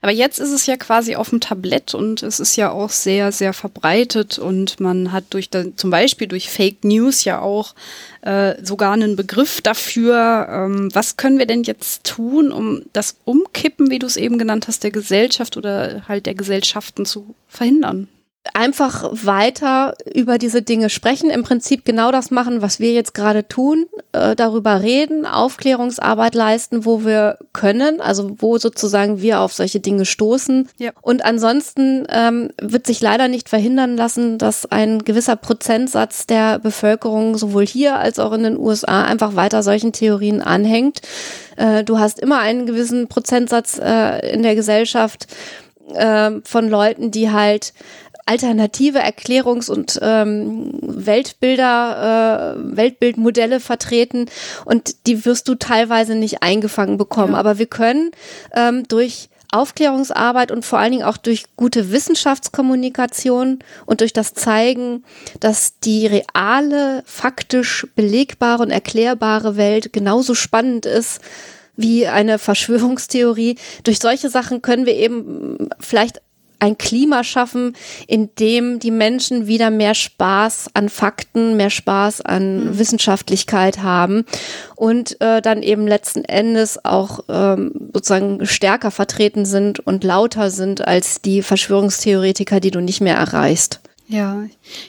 Aber jetzt ist es ja quasi auf dem Tablett und es ist ja auch sehr, sehr verbreitet und man hat durch zum Beispiel durch Fake News ja auch äh, sogar einen Begriff dafür. Ähm, was können wir denn jetzt tun, um das Umkippen, wie du es eben genannt hast, der Gesellschaft oder halt der Gesellschaften zu verhindern? Einfach weiter über diese Dinge sprechen, im Prinzip genau das machen, was wir jetzt gerade tun, äh, darüber reden, Aufklärungsarbeit leisten, wo wir können, also wo sozusagen wir auf solche Dinge stoßen. Ja. Und ansonsten ähm, wird sich leider nicht verhindern lassen, dass ein gewisser Prozentsatz der Bevölkerung sowohl hier als auch in den USA einfach weiter solchen Theorien anhängt. Äh, du hast immer einen gewissen Prozentsatz äh, in der Gesellschaft äh, von Leuten, die halt alternative Erklärungs- und ähm, Weltbilder, äh, Weltbildmodelle vertreten und die wirst du teilweise nicht eingefangen bekommen. Ja. Aber wir können ähm, durch Aufklärungsarbeit und vor allen Dingen auch durch gute Wissenschaftskommunikation und durch das Zeigen, dass die reale, faktisch belegbare und erklärbare Welt genauso spannend ist wie eine Verschwörungstheorie. Durch solche Sachen können wir eben vielleicht ein Klima schaffen, in dem die Menschen wieder mehr Spaß an Fakten, mehr Spaß an mhm. Wissenschaftlichkeit haben und äh, dann eben letzten Endes auch ähm, sozusagen stärker vertreten sind und lauter sind als die Verschwörungstheoretiker, die du nicht mehr erreichst. Ja,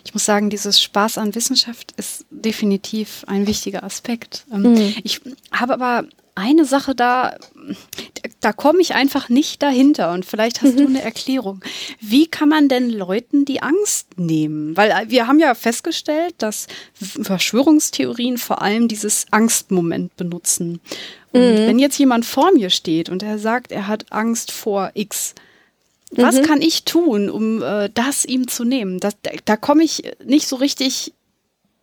ich muss sagen, dieses Spaß an Wissenschaft ist definitiv ein wichtiger Aspekt. Ähm, mhm. Ich habe aber eine Sache da, da komme ich einfach nicht dahinter und vielleicht hast mhm. du eine Erklärung. Wie kann man denn Leuten die Angst nehmen? Weil äh, wir haben ja festgestellt, dass Verschwörungstheorien vor allem dieses Angstmoment benutzen. Und mhm. wenn jetzt jemand vor mir steht und er sagt, er hat Angst vor X, was mhm. kann ich tun, um äh, das ihm zu nehmen? Das, da, da komme ich nicht so richtig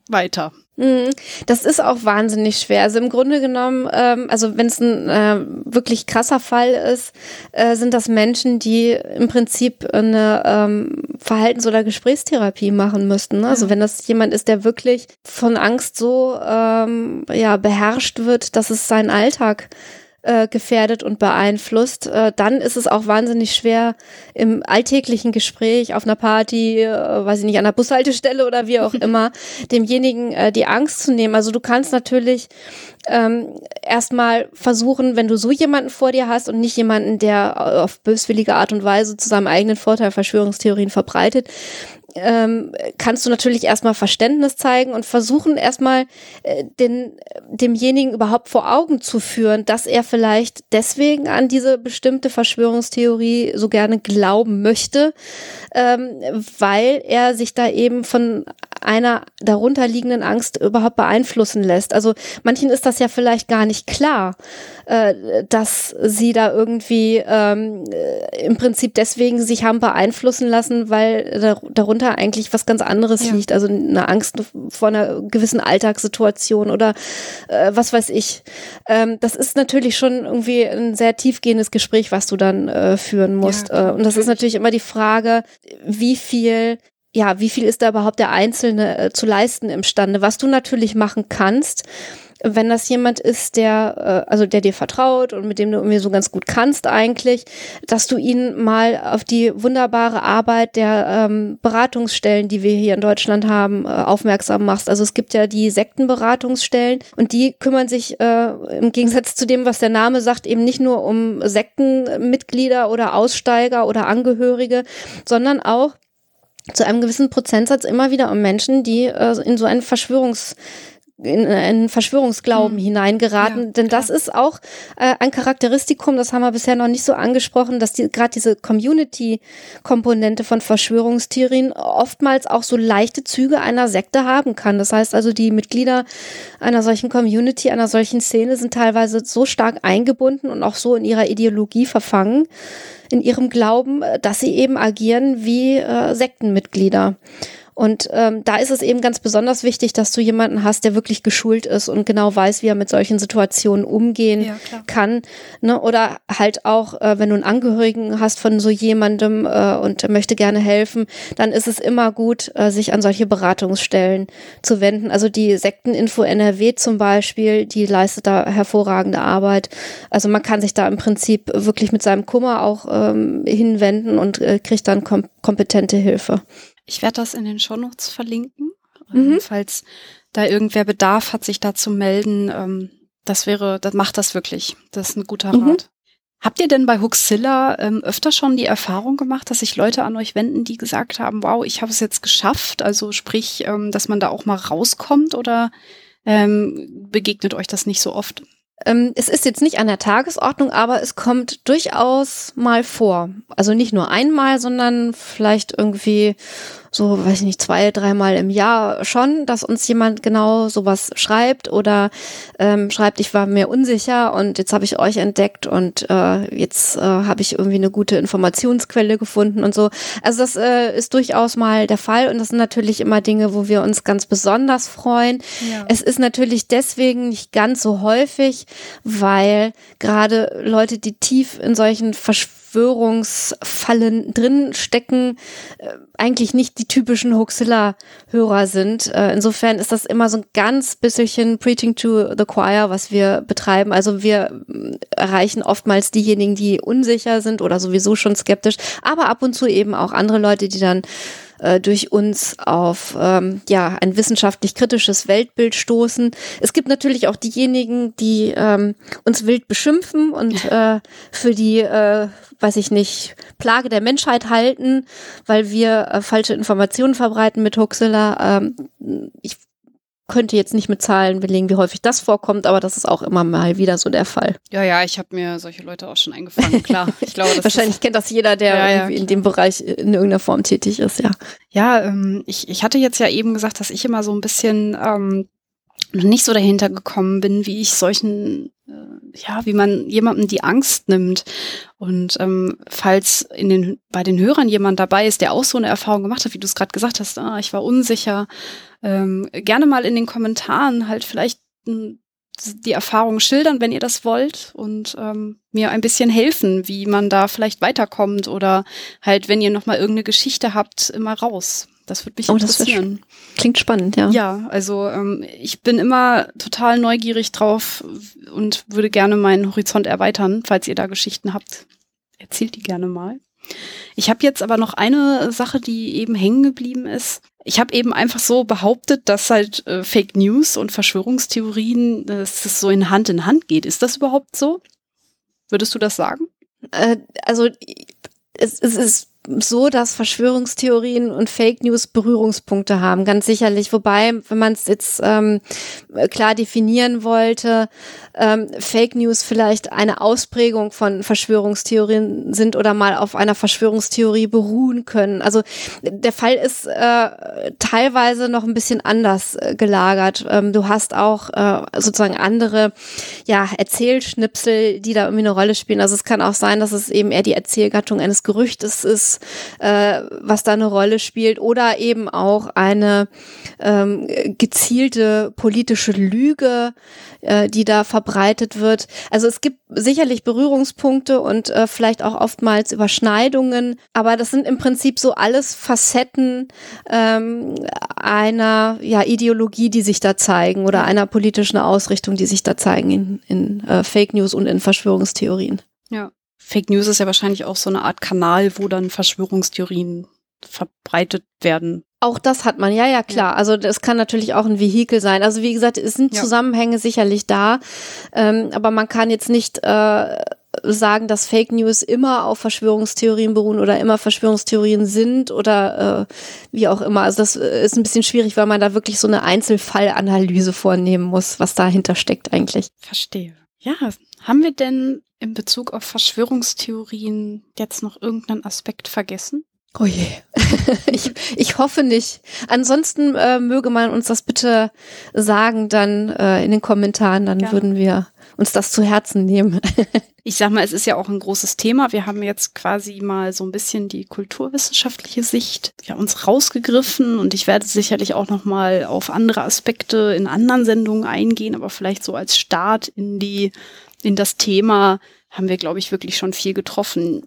weiter. Mhm. Das ist auch wahnsinnig schwer. Also im Grunde genommen, ähm, also wenn es ein äh, wirklich krasser Fall ist, äh, sind das Menschen, die im Prinzip eine ähm, Verhaltens- oder Gesprächstherapie machen müssten. Ne? Also wenn das jemand ist, der wirklich von Angst so ähm, ja beherrscht wird, dass es seinen Alltag äh, gefährdet und beeinflusst, äh, dann ist es auch wahnsinnig schwer im alltäglichen Gespräch auf einer Party, äh, weiß ich nicht, an der Bushaltestelle oder wie auch immer, demjenigen äh, die Angst zu nehmen. Also du kannst natürlich ähm, erstmal versuchen, wenn du so jemanden vor dir hast und nicht jemanden, der auf böswillige Art und Weise zu seinem eigenen Vorteil Verschwörungstheorien verbreitet, ähm, kannst du natürlich erstmal Verständnis zeigen und versuchen erstmal äh, den, demjenigen überhaupt vor Augen zu führen, dass er vielleicht deswegen an diese bestimmte Verschwörungstheorie so gerne glauben möchte, ähm, weil er sich da eben von einer darunterliegenden Angst überhaupt beeinflussen lässt. Also manchen ist das ja vielleicht gar nicht klar, äh, dass sie da irgendwie ähm, äh, im Prinzip deswegen sich haben beeinflussen lassen, weil da, darunter eigentlich was ganz anderes ja. liegt. Also eine Angst vor einer gewissen Alltagssituation oder äh, was weiß ich. Ähm, das ist natürlich schon irgendwie ein sehr tiefgehendes Gespräch, was du dann äh, führen musst. Ja, äh, und das ist natürlich immer die Frage, wie viel ja, wie viel ist da überhaupt der Einzelne äh, zu leisten imstande? Was du natürlich machen kannst, wenn das jemand ist, der, äh, also der dir vertraut und mit dem du irgendwie so ganz gut kannst eigentlich, dass du ihn mal auf die wunderbare Arbeit der ähm, Beratungsstellen, die wir hier in Deutschland haben, äh, aufmerksam machst. Also es gibt ja die Sektenberatungsstellen und die kümmern sich äh, im Gegensatz zu dem, was der Name sagt, eben nicht nur um Sektenmitglieder oder Aussteiger oder Angehörige, sondern auch zu einem gewissen Prozentsatz immer wieder um Menschen, die äh, in so einen Verschwörungs in einen Verschwörungsglauben hm. hineingeraten. Ja, Denn das ist auch äh, ein Charakteristikum, das haben wir bisher noch nicht so angesprochen, dass die, gerade diese Community-Komponente von Verschwörungstheorien oftmals auch so leichte Züge einer Sekte haben kann. Das heißt also, die Mitglieder einer solchen Community, einer solchen Szene sind teilweise so stark eingebunden und auch so in ihrer Ideologie verfangen, in ihrem Glauben, äh, dass sie eben agieren wie äh, Sektenmitglieder. Und ähm, da ist es eben ganz besonders wichtig, dass du jemanden hast, der wirklich geschult ist und genau weiß, wie er mit solchen Situationen umgehen ja, kann. Ne? Oder halt auch, äh, wenn du einen Angehörigen hast von so jemandem äh, und möchte gerne helfen, dann ist es immer gut, äh, sich an solche Beratungsstellen zu wenden. Also die Sekteninfo NRW zum Beispiel, die leistet da hervorragende Arbeit. Also man kann sich da im Prinzip wirklich mit seinem Kummer auch ähm, hinwenden und äh, kriegt dann kom kompetente Hilfe. Ich werde das in den Shownotes verlinken, mhm. falls da irgendwer Bedarf hat, sich da zu melden. Ähm, das wäre, das macht das wirklich. Das ist ein guter mhm. Rat. Habt ihr denn bei Huxilla ähm, öfter schon die Erfahrung gemacht, dass sich Leute an euch wenden, die gesagt haben, wow, ich habe es jetzt geschafft? Also sprich, ähm, dass man da auch mal rauskommt oder ähm, begegnet euch das nicht so oft? Ähm, es ist jetzt nicht an der Tagesordnung, aber es kommt durchaus mal vor. Also nicht nur einmal, sondern vielleicht irgendwie so, weiß ich nicht, zwei, dreimal im Jahr schon, dass uns jemand genau sowas schreibt oder ähm, schreibt, ich war mir unsicher und jetzt habe ich euch entdeckt und äh, jetzt äh, habe ich irgendwie eine gute Informationsquelle gefunden und so. Also das äh, ist durchaus mal der Fall und das sind natürlich immer Dinge, wo wir uns ganz besonders freuen. Ja. Es ist natürlich deswegen nicht ganz so häufig, weil gerade Leute, die tief in solchen Verschwörungen Verschwörungsfallen drin stecken, äh, eigentlich nicht die typischen Hoaxilla-Hörer sind. Äh, insofern ist das immer so ein ganz bisschen Preaching to the Choir, was wir betreiben. Also wir äh, erreichen oftmals diejenigen, die unsicher sind oder sowieso schon skeptisch, aber ab und zu eben auch andere Leute, die dann äh, durch uns auf ähm, ja ein wissenschaftlich kritisches Weltbild stoßen. Es gibt natürlich auch diejenigen, die ähm, uns wild beschimpfen und äh, für die, äh, weiß ich nicht, Plage der Menschheit halten, weil wir äh, falsche Informationen verbreiten mit Huxilla. Ähm, ich könnte jetzt nicht mit Zahlen belegen, wie häufig das vorkommt, aber das ist auch immer mal wieder so der Fall. Ja, ja, ich habe mir solche Leute auch schon eingefangen, klar. Ich glaube, Wahrscheinlich kennt das jeder, der ja, ja, in dem Bereich in irgendeiner Form tätig ist, ja. Ja, ähm, ich, ich hatte jetzt ja eben gesagt, dass ich immer so ein bisschen ähm, nicht so dahinter gekommen bin, wie ich solchen, äh, ja, wie man jemandem die Angst nimmt. Und ähm, falls in den, bei den Hörern jemand dabei ist, der auch so eine Erfahrung gemacht hat, wie du es gerade gesagt hast, ah, ich war unsicher, ähm, gerne mal in den Kommentaren halt vielleicht hm, die Erfahrung schildern, wenn ihr das wollt und ähm, mir ein bisschen helfen, wie man da vielleicht weiterkommt oder halt, wenn ihr noch mal irgendeine Geschichte habt, immer raus. Das würde mich oh, interessieren. klingt spannend, ja. Ja, also ähm, ich bin immer total neugierig drauf und würde gerne meinen Horizont erweitern. Falls ihr da Geschichten habt, erzählt die gerne mal. Ich habe jetzt aber noch eine Sache, die eben hängen geblieben ist. Ich habe eben einfach so behauptet, dass halt äh, Fake News und Verschwörungstheorien, dass es so in Hand in Hand geht. Ist das überhaupt so? Würdest du das sagen? Äh, also es, es ist so, dass Verschwörungstheorien und Fake News Berührungspunkte haben, ganz sicherlich. Wobei, wenn man es jetzt ähm, klar definieren wollte, ähm, Fake News vielleicht eine Ausprägung von Verschwörungstheorien sind oder mal auf einer Verschwörungstheorie beruhen können. Also der Fall ist äh, teilweise noch ein bisschen anders äh, gelagert. Ähm, du hast auch äh, sozusagen andere ja, Erzählschnipsel, die da irgendwie eine Rolle spielen. Also es kann auch sein, dass es eben eher die Erzählgattung eines Gerüchtes ist, äh, was da eine Rolle spielt, oder eben auch eine ähm, gezielte politische Lüge, äh, die da verbreitet wird. Also es gibt sicherlich Berührungspunkte und äh, vielleicht auch oftmals Überschneidungen, aber das sind im Prinzip so alles Facetten ähm, einer ja, Ideologie, die sich da zeigen oder einer politischen Ausrichtung, die sich da zeigen in, in äh, Fake News und in Verschwörungstheorien. Ja. Fake News ist ja wahrscheinlich auch so eine Art Kanal, wo dann Verschwörungstheorien verbreitet werden. Auch das hat man, ja, ja, klar. Ja. Also das kann natürlich auch ein Vehikel sein. Also wie gesagt, es sind ja. Zusammenhänge sicherlich da, ähm, aber man kann jetzt nicht äh, sagen, dass Fake News immer auf Verschwörungstheorien beruhen oder immer Verschwörungstheorien sind oder äh, wie auch immer. Also das äh, ist ein bisschen schwierig, weil man da wirklich so eine Einzelfallanalyse vornehmen muss, was dahinter steckt eigentlich. Verstehe. Ja, haben wir denn in Bezug auf Verschwörungstheorien jetzt noch irgendeinen Aspekt vergessen? Oh je. ich, ich hoffe nicht. Ansonsten äh, möge man uns das bitte sagen, dann äh, in den Kommentaren, dann Gerne. würden wir uns das zu Herzen nehmen. Ich sag mal, es ist ja auch ein großes Thema. Wir haben jetzt quasi mal so ein bisschen die kulturwissenschaftliche Sicht ja, uns rausgegriffen und ich werde sicherlich auch noch mal auf andere Aspekte in anderen Sendungen eingehen, aber vielleicht so als Start in die in das Thema haben wir, glaube ich, wirklich schon viel getroffen.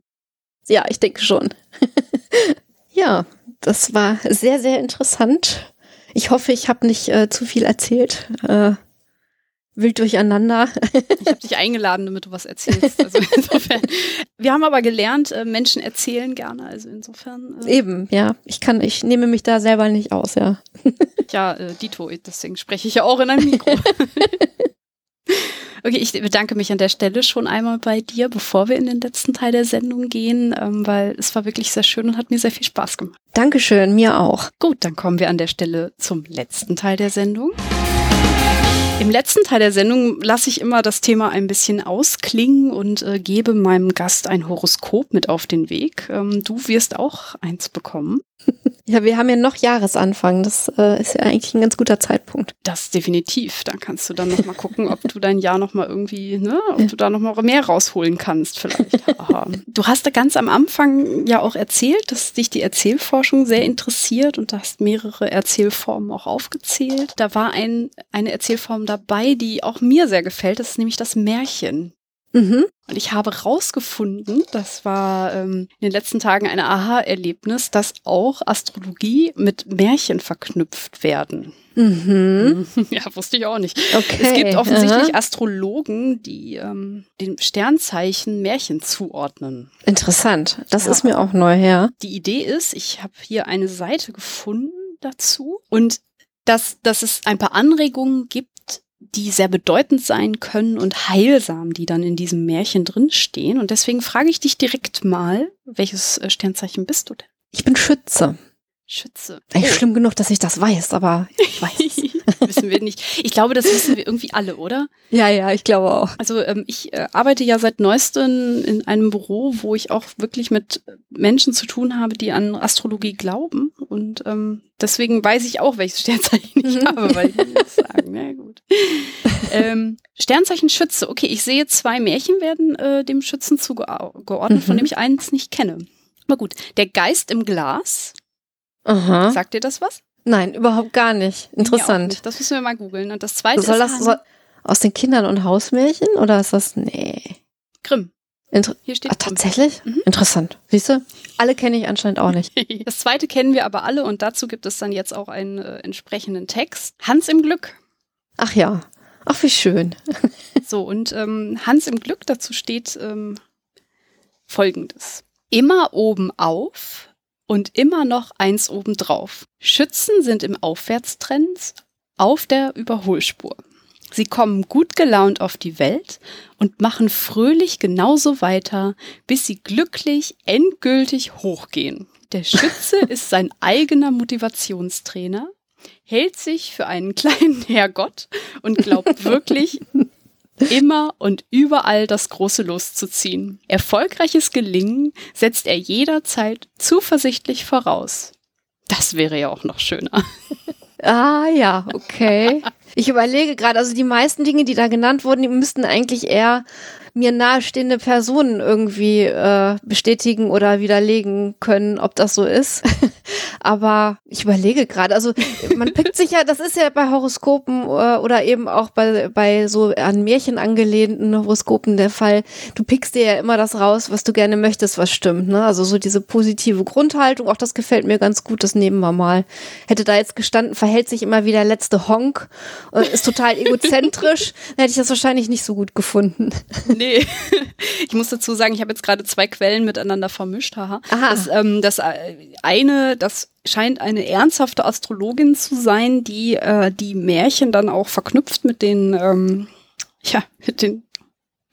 Ja, ich denke schon. ja, das war sehr, sehr interessant. Ich hoffe, ich habe nicht äh, zu viel erzählt. Äh, wild durcheinander. Ich habe dich eingeladen, damit du was erzählst. Also insofern. Wir haben aber gelernt, äh, Menschen erzählen gerne. Also insofern. Äh Eben, ja. Ich kann, ich nehme mich da selber nicht aus, ja. Ja, äh, Dito, deswegen spreche ich ja auch in einem Mikro. Okay, ich bedanke mich an der Stelle schon einmal bei dir, bevor wir in den letzten Teil der Sendung gehen, ähm, weil es war wirklich sehr schön und hat mir sehr viel Spaß gemacht. Dankeschön, mir auch. Gut, dann kommen wir an der Stelle zum letzten Teil der Sendung. Im letzten Teil der Sendung lasse ich immer das Thema ein bisschen ausklingen und äh, gebe meinem Gast ein Horoskop mit auf den Weg. Ähm, du wirst auch eins bekommen. Ja, wir haben ja noch Jahresanfang. Das äh, ist ja eigentlich ein ganz guter Zeitpunkt. Das definitiv. Da kannst du dann noch mal gucken, ob du dein Jahr noch mal irgendwie, ne, ob du da noch mal mehr rausholen kannst vielleicht. du hast da ganz am Anfang ja auch erzählt, dass dich die Erzählforschung sehr interessiert und du hast mehrere Erzählformen auch aufgezählt. Da war ein, eine Erzählform dabei, die auch mir sehr gefällt. Das ist nämlich das Märchen. Mhm. Und ich habe rausgefunden, das war ähm, in den letzten Tagen ein Aha-Erlebnis, dass auch Astrologie mit Märchen verknüpft werden. Mhm. Ja, wusste ich auch nicht. Okay. Es gibt offensichtlich Aha. Astrologen, die ähm, dem Sternzeichen Märchen zuordnen. Interessant. Das ja. ist mir auch neu her. Die Idee ist, ich habe hier eine Seite gefunden dazu und dass, dass es ein paar Anregungen gibt, die sehr bedeutend sein können und heilsam, die dann in diesem Märchen drinstehen. Und deswegen frage ich dich direkt mal, welches äh, Sternzeichen bist du denn? Ich bin Schütze. Schütze. Eigentlich oh. schlimm genug, dass ich das weiß, aber ich weiß. wissen wir nicht. Ich glaube, das wissen wir irgendwie alle, oder? Ja, ja, ich glaube auch. Also ähm, ich äh, arbeite ja seit neuestem in einem Büro, wo ich auch wirklich mit Menschen zu tun habe, die an Astrologie glauben. Und ähm, deswegen weiß ich auch, welches Sternzeichen ich mhm. habe, weil ich das sagen. Na gut. ähm, Sternzeichen Schütze. Okay, ich sehe zwei Märchen werden äh, dem Schützen zugeordnet, mhm. von dem ich eins nicht kenne. Aber gut, der Geist im Glas Aha. Sagt dir das was? Nein, überhaupt gar nicht. Interessant. Nicht. Das müssen wir mal googeln. Und das zweite soll ist. Das, soll, aus den Kindern- und Hausmärchen oder ist das. Nee. Grimm. Inter Hier steht ah, tatsächlich? Mhm. Interessant. Siehst du? Alle kenne ich anscheinend auch nicht. das zweite kennen wir aber alle und dazu gibt es dann jetzt auch einen äh, entsprechenden Text. Hans im Glück. Ach ja. Ach, wie schön. so, und ähm, Hans im Glück, dazu steht ähm, folgendes. Immer oben auf, und immer noch eins obendrauf. Schützen sind im Aufwärtstrend auf der Überholspur. Sie kommen gut gelaunt auf die Welt und machen fröhlich genauso weiter, bis sie glücklich endgültig hochgehen. Der Schütze ist sein eigener Motivationstrainer, hält sich für einen kleinen Herrgott und glaubt wirklich, immer und überall das große Los zu ziehen. Erfolgreiches Gelingen setzt er jederzeit zuversichtlich voraus. Das wäre ja auch noch schöner. Ah ja, okay. Ich überlege gerade, also die meisten Dinge, die da genannt wurden, die müssten eigentlich eher mir nahestehende Personen irgendwie äh, bestätigen oder widerlegen können, ob das so ist. Aber ich überlege gerade, also man pickt sich ja, das ist ja bei Horoskopen äh, oder eben auch bei, bei so an Märchen angelehnten Horoskopen der Fall. Du pickst dir ja immer das raus, was du gerne möchtest, was stimmt. Ne? Also so diese positive Grundhaltung, auch das gefällt mir ganz gut, das nehmen wir mal. Hätte da jetzt gestanden, verhält sich immer wie der letzte Honk, und ist total egozentrisch, dann hätte ich das wahrscheinlich nicht so gut gefunden. Nee, nee. Ich muss dazu sagen, ich habe jetzt gerade zwei Quellen miteinander vermischt. Haha. Aha. Das, ähm, das äh, eine, das scheint eine ernsthafte Astrologin zu sein, die äh, die Märchen dann auch verknüpft mit den, ähm, ja, mit den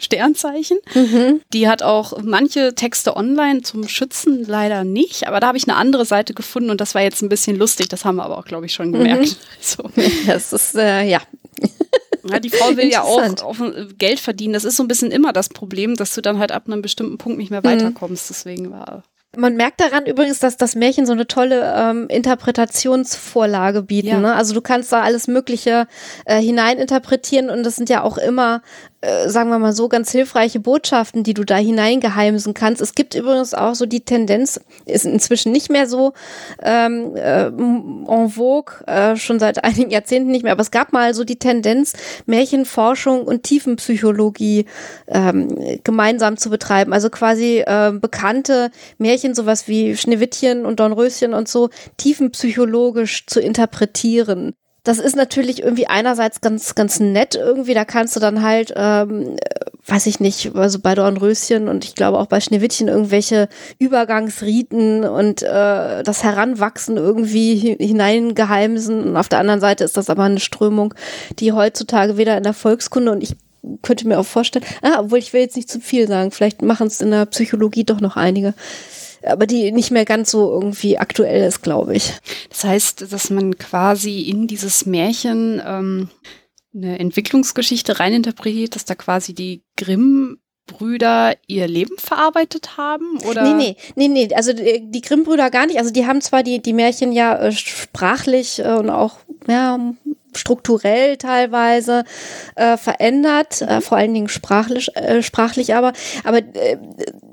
Sternzeichen. Mhm. Die hat auch manche Texte online zum Schützen leider nicht, aber da habe ich eine andere Seite gefunden und das war jetzt ein bisschen lustig. Das haben wir aber auch, glaube ich, schon gemerkt. Mhm. So. Das ist, äh, ja. Ja, die Frau will ja auch, auch, Geld verdienen. Das ist so ein bisschen immer das Problem, dass du dann halt ab einem bestimmten Punkt nicht mehr mhm. weiterkommst. Deswegen war. Man merkt daran übrigens, dass das Märchen so eine tolle ähm, Interpretationsvorlage bieten. Ja. Ne? Also du kannst da alles Mögliche äh, hineininterpretieren und das sind ja auch immer äh, sagen wir mal so, ganz hilfreiche Botschaften, die du da hineingeheimsen kannst. Es gibt übrigens auch so die Tendenz, ist inzwischen nicht mehr so ähm, äh, en vogue, äh, schon seit einigen Jahrzehnten nicht mehr, aber es gab mal so die Tendenz, Märchenforschung und Tiefenpsychologie ähm, gemeinsam zu betreiben. Also quasi äh, bekannte Märchen, sowas wie Schneewittchen und Dornröschen und so, tiefenpsychologisch zu interpretieren das ist natürlich irgendwie einerseits ganz, ganz nett irgendwie. Da kannst du dann halt, ähm, weiß ich nicht, also bei Dornröschen und ich glaube auch bei Schneewittchen irgendwelche Übergangsriten und äh, das Heranwachsen irgendwie hineingeheimsen. Und auf der anderen Seite ist das aber eine Strömung, die heutzutage weder in der Volkskunde und ich könnte mir auch vorstellen, ah, obwohl ich will jetzt nicht zu viel sagen, vielleicht machen es in der Psychologie doch noch einige aber die nicht mehr ganz so irgendwie aktuell ist, glaube ich. Das heißt, dass man quasi in dieses Märchen ähm, eine Entwicklungsgeschichte reininterpretiert, dass da quasi die Grimm Brüder ihr Leben verarbeitet haben? Oder? Nee, nee, nee, nee. Also die, die Grimm-Brüder gar nicht. Also die haben zwar die, die Märchen ja äh, sprachlich äh, und auch ja, strukturell teilweise äh, verändert, äh, vor allen Dingen sprachlich, äh, sprachlich aber, aber äh,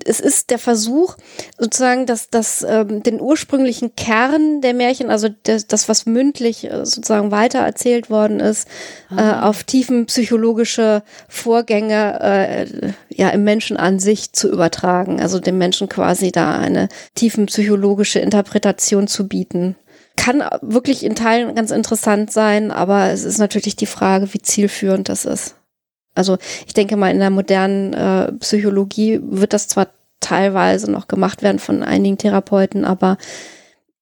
es ist der Versuch sozusagen, dass das ähm, den ursprünglichen Kern der Märchen, also das, das was mündlich äh, sozusagen weitererzählt worden ist, äh, ah. auf tiefen psychologische Vorgänge äh, ja im Menschen an sich zu übertragen, also dem Menschen quasi da eine tiefen psychologische Interpretation zu bieten kann wirklich in Teilen ganz interessant sein, aber es ist natürlich die Frage, wie zielführend das ist. Also ich denke mal, in der modernen äh, Psychologie wird das zwar teilweise noch gemacht werden von einigen Therapeuten, aber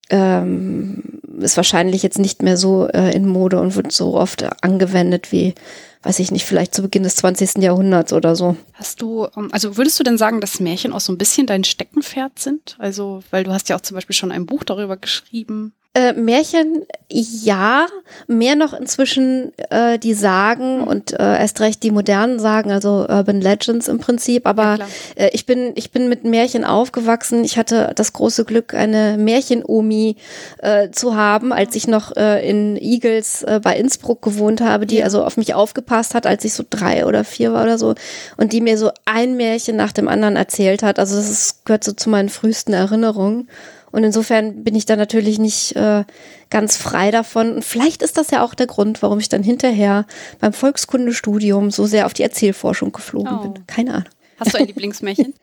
ähm, ist wahrscheinlich jetzt nicht mehr so äh, in Mode und wird so oft angewendet wie, weiß ich nicht, vielleicht zu Beginn des 20. Jahrhunderts oder so. Hast du, ähm, also würdest du denn sagen, dass Märchen auch so ein bisschen dein Steckenpferd sind? Also, weil du hast ja auch zum Beispiel schon ein Buch darüber geschrieben. Äh, Märchen, ja, mehr noch inzwischen äh, die Sagen und äh, erst recht die modernen Sagen, also Urban Legends im Prinzip. Aber ja, äh, ich bin ich bin mit Märchen aufgewachsen. Ich hatte das große Glück, eine Märchen-Omi äh, zu haben, als ich noch äh, in Eagles äh, bei Innsbruck gewohnt habe, die ja. also auf mich aufgepasst hat, als ich so drei oder vier war oder so und die mir so ein Märchen nach dem anderen erzählt hat. Also das ist, gehört so zu meinen frühesten Erinnerungen. Und insofern bin ich da natürlich nicht äh, ganz frei davon. Und vielleicht ist das ja auch der Grund, warum ich dann hinterher beim Volkskundestudium so sehr auf die Erzählforschung geflogen oh. bin. Keine Ahnung. Hast du ein Lieblingsmärchen?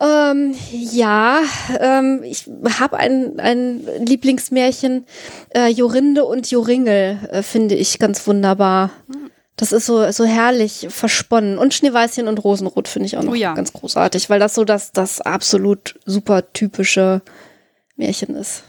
ähm, ja, ähm, ich habe ein, ein Lieblingsmärchen. Äh, Jorinde und Joringel äh, finde ich ganz wunderbar. Das ist so, so herrlich versponnen. Und Schneeweißchen und Rosenrot finde ich auch noch oh ja. ganz großartig, weil das so das, das absolut super typische Märchen ist.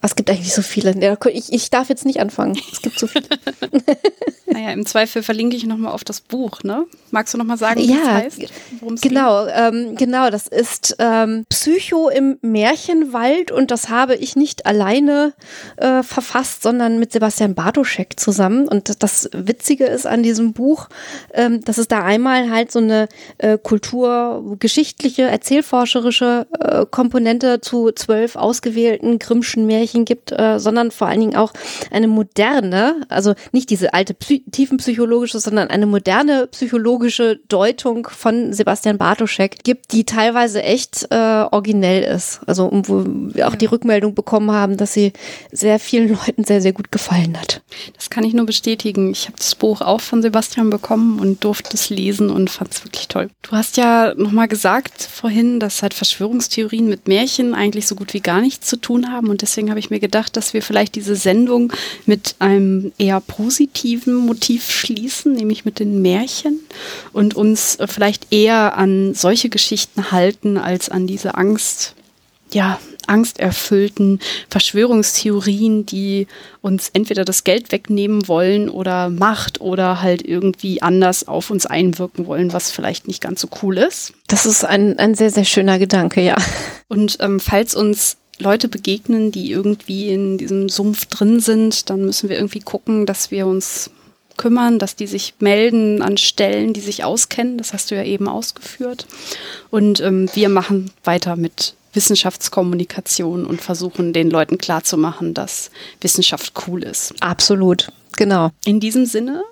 Es gibt eigentlich so viele. Ich, ich darf jetzt nicht anfangen. Es gibt so viele. naja, im Zweifel verlinke ich nochmal auf das Buch, ne? Magst du nochmal sagen, wie ja, es heißt? Genau, ähm, genau. Das ist ähm, Psycho im Märchenwald und das habe ich nicht alleine äh, verfasst, sondern mit Sebastian Bartoschek zusammen. Und das Witzige ist an diesem Buch, ähm, dass es da einmal halt so eine äh, kulturgeschichtliche, erzählforscherische äh, Komponente zu zwölf ausgewählten Grimmschen Märchen gibt, äh, sondern vor allen Dingen auch eine moderne, also nicht diese alte Psy tiefenpsychologische, sondern eine moderne psychologische Deutung von Sebastian Bartoschek gibt, die teilweise echt äh, originell ist. Also wo wir auch ja. die Rückmeldung bekommen haben, dass sie sehr vielen Leuten sehr, sehr gut gefallen hat. Das kann ich nur bestätigen. Ich habe das Buch auch von Sebastian bekommen und durfte es lesen und fand es wirklich toll. Du hast ja nochmal gesagt vorhin, dass halt Verschwörungstheorien mit Märchen eigentlich so gut wie gar nichts zu tun haben und deswegen habe ich mir gedacht, dass wir vielleicht diese Sendung mit einem eher positiven Motiv schließen, nämlich mit den Märchen und uns äh, vielleicht eher an solche Geschichten halten als an diese Angst, ja, angsterfüllten Verschwörungstheorien, die uns entweder das Geld wegnehmen wollen oder Macht oder halt irgendwie anders auf uns einwirken wollen, was vielleicht nicht ganz so cool ist. Das ist ein, ein sehr, sehr schöner Gedanke, ja. Und ähm, falls uns Leute begegnen, die irgendwie in diesem Sumpf drin sind, dann müssen wir irgendwie gucken, dass wir uns kümmern, dass die sich melden an Stellen, die sich auskennen. Das hast du ja eben ausgeführt. Und ähm, wir machen weiter mit Wissenschaftskommunikation und versuchen den Leuten klarzumachen, dass Wissenschaft cool ist. Absolut, genau. In diesem Sinne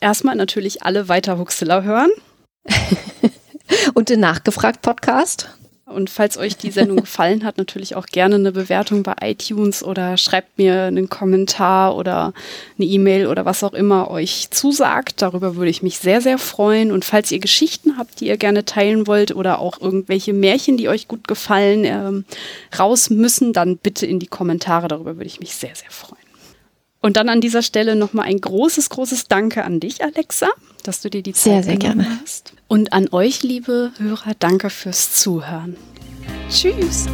erstmal natürlich alle weiter Huxela hören. Und den Nachgefragt-Podcast. Und falls euch die Sendung gefallen hat, natürlich auch gerne eine Bewertung bei iTunes oder schreibt mir einen Kommentar oder eine E-Mail oder was auch immer euch zusagt. Darüber würde ich mich sehr, sehr freuen. Und falls ihr Geschichten habt, die ihr gerne teilen wollt oder auch irgendwelche Märchen, die euch gut gefallen, ähm, raus müssen, dann bitte in die Kommentare. Darüber würde ich mich sehr, sehr freuen. Und dann an dieser Stelle nochmal ein großes, großes Danke an dich, Alexa, dass du dir die Zeit sehr, sehr gerne hast. Und an euch, liebe Hörer, danke fürs Zuhören. Tschüss.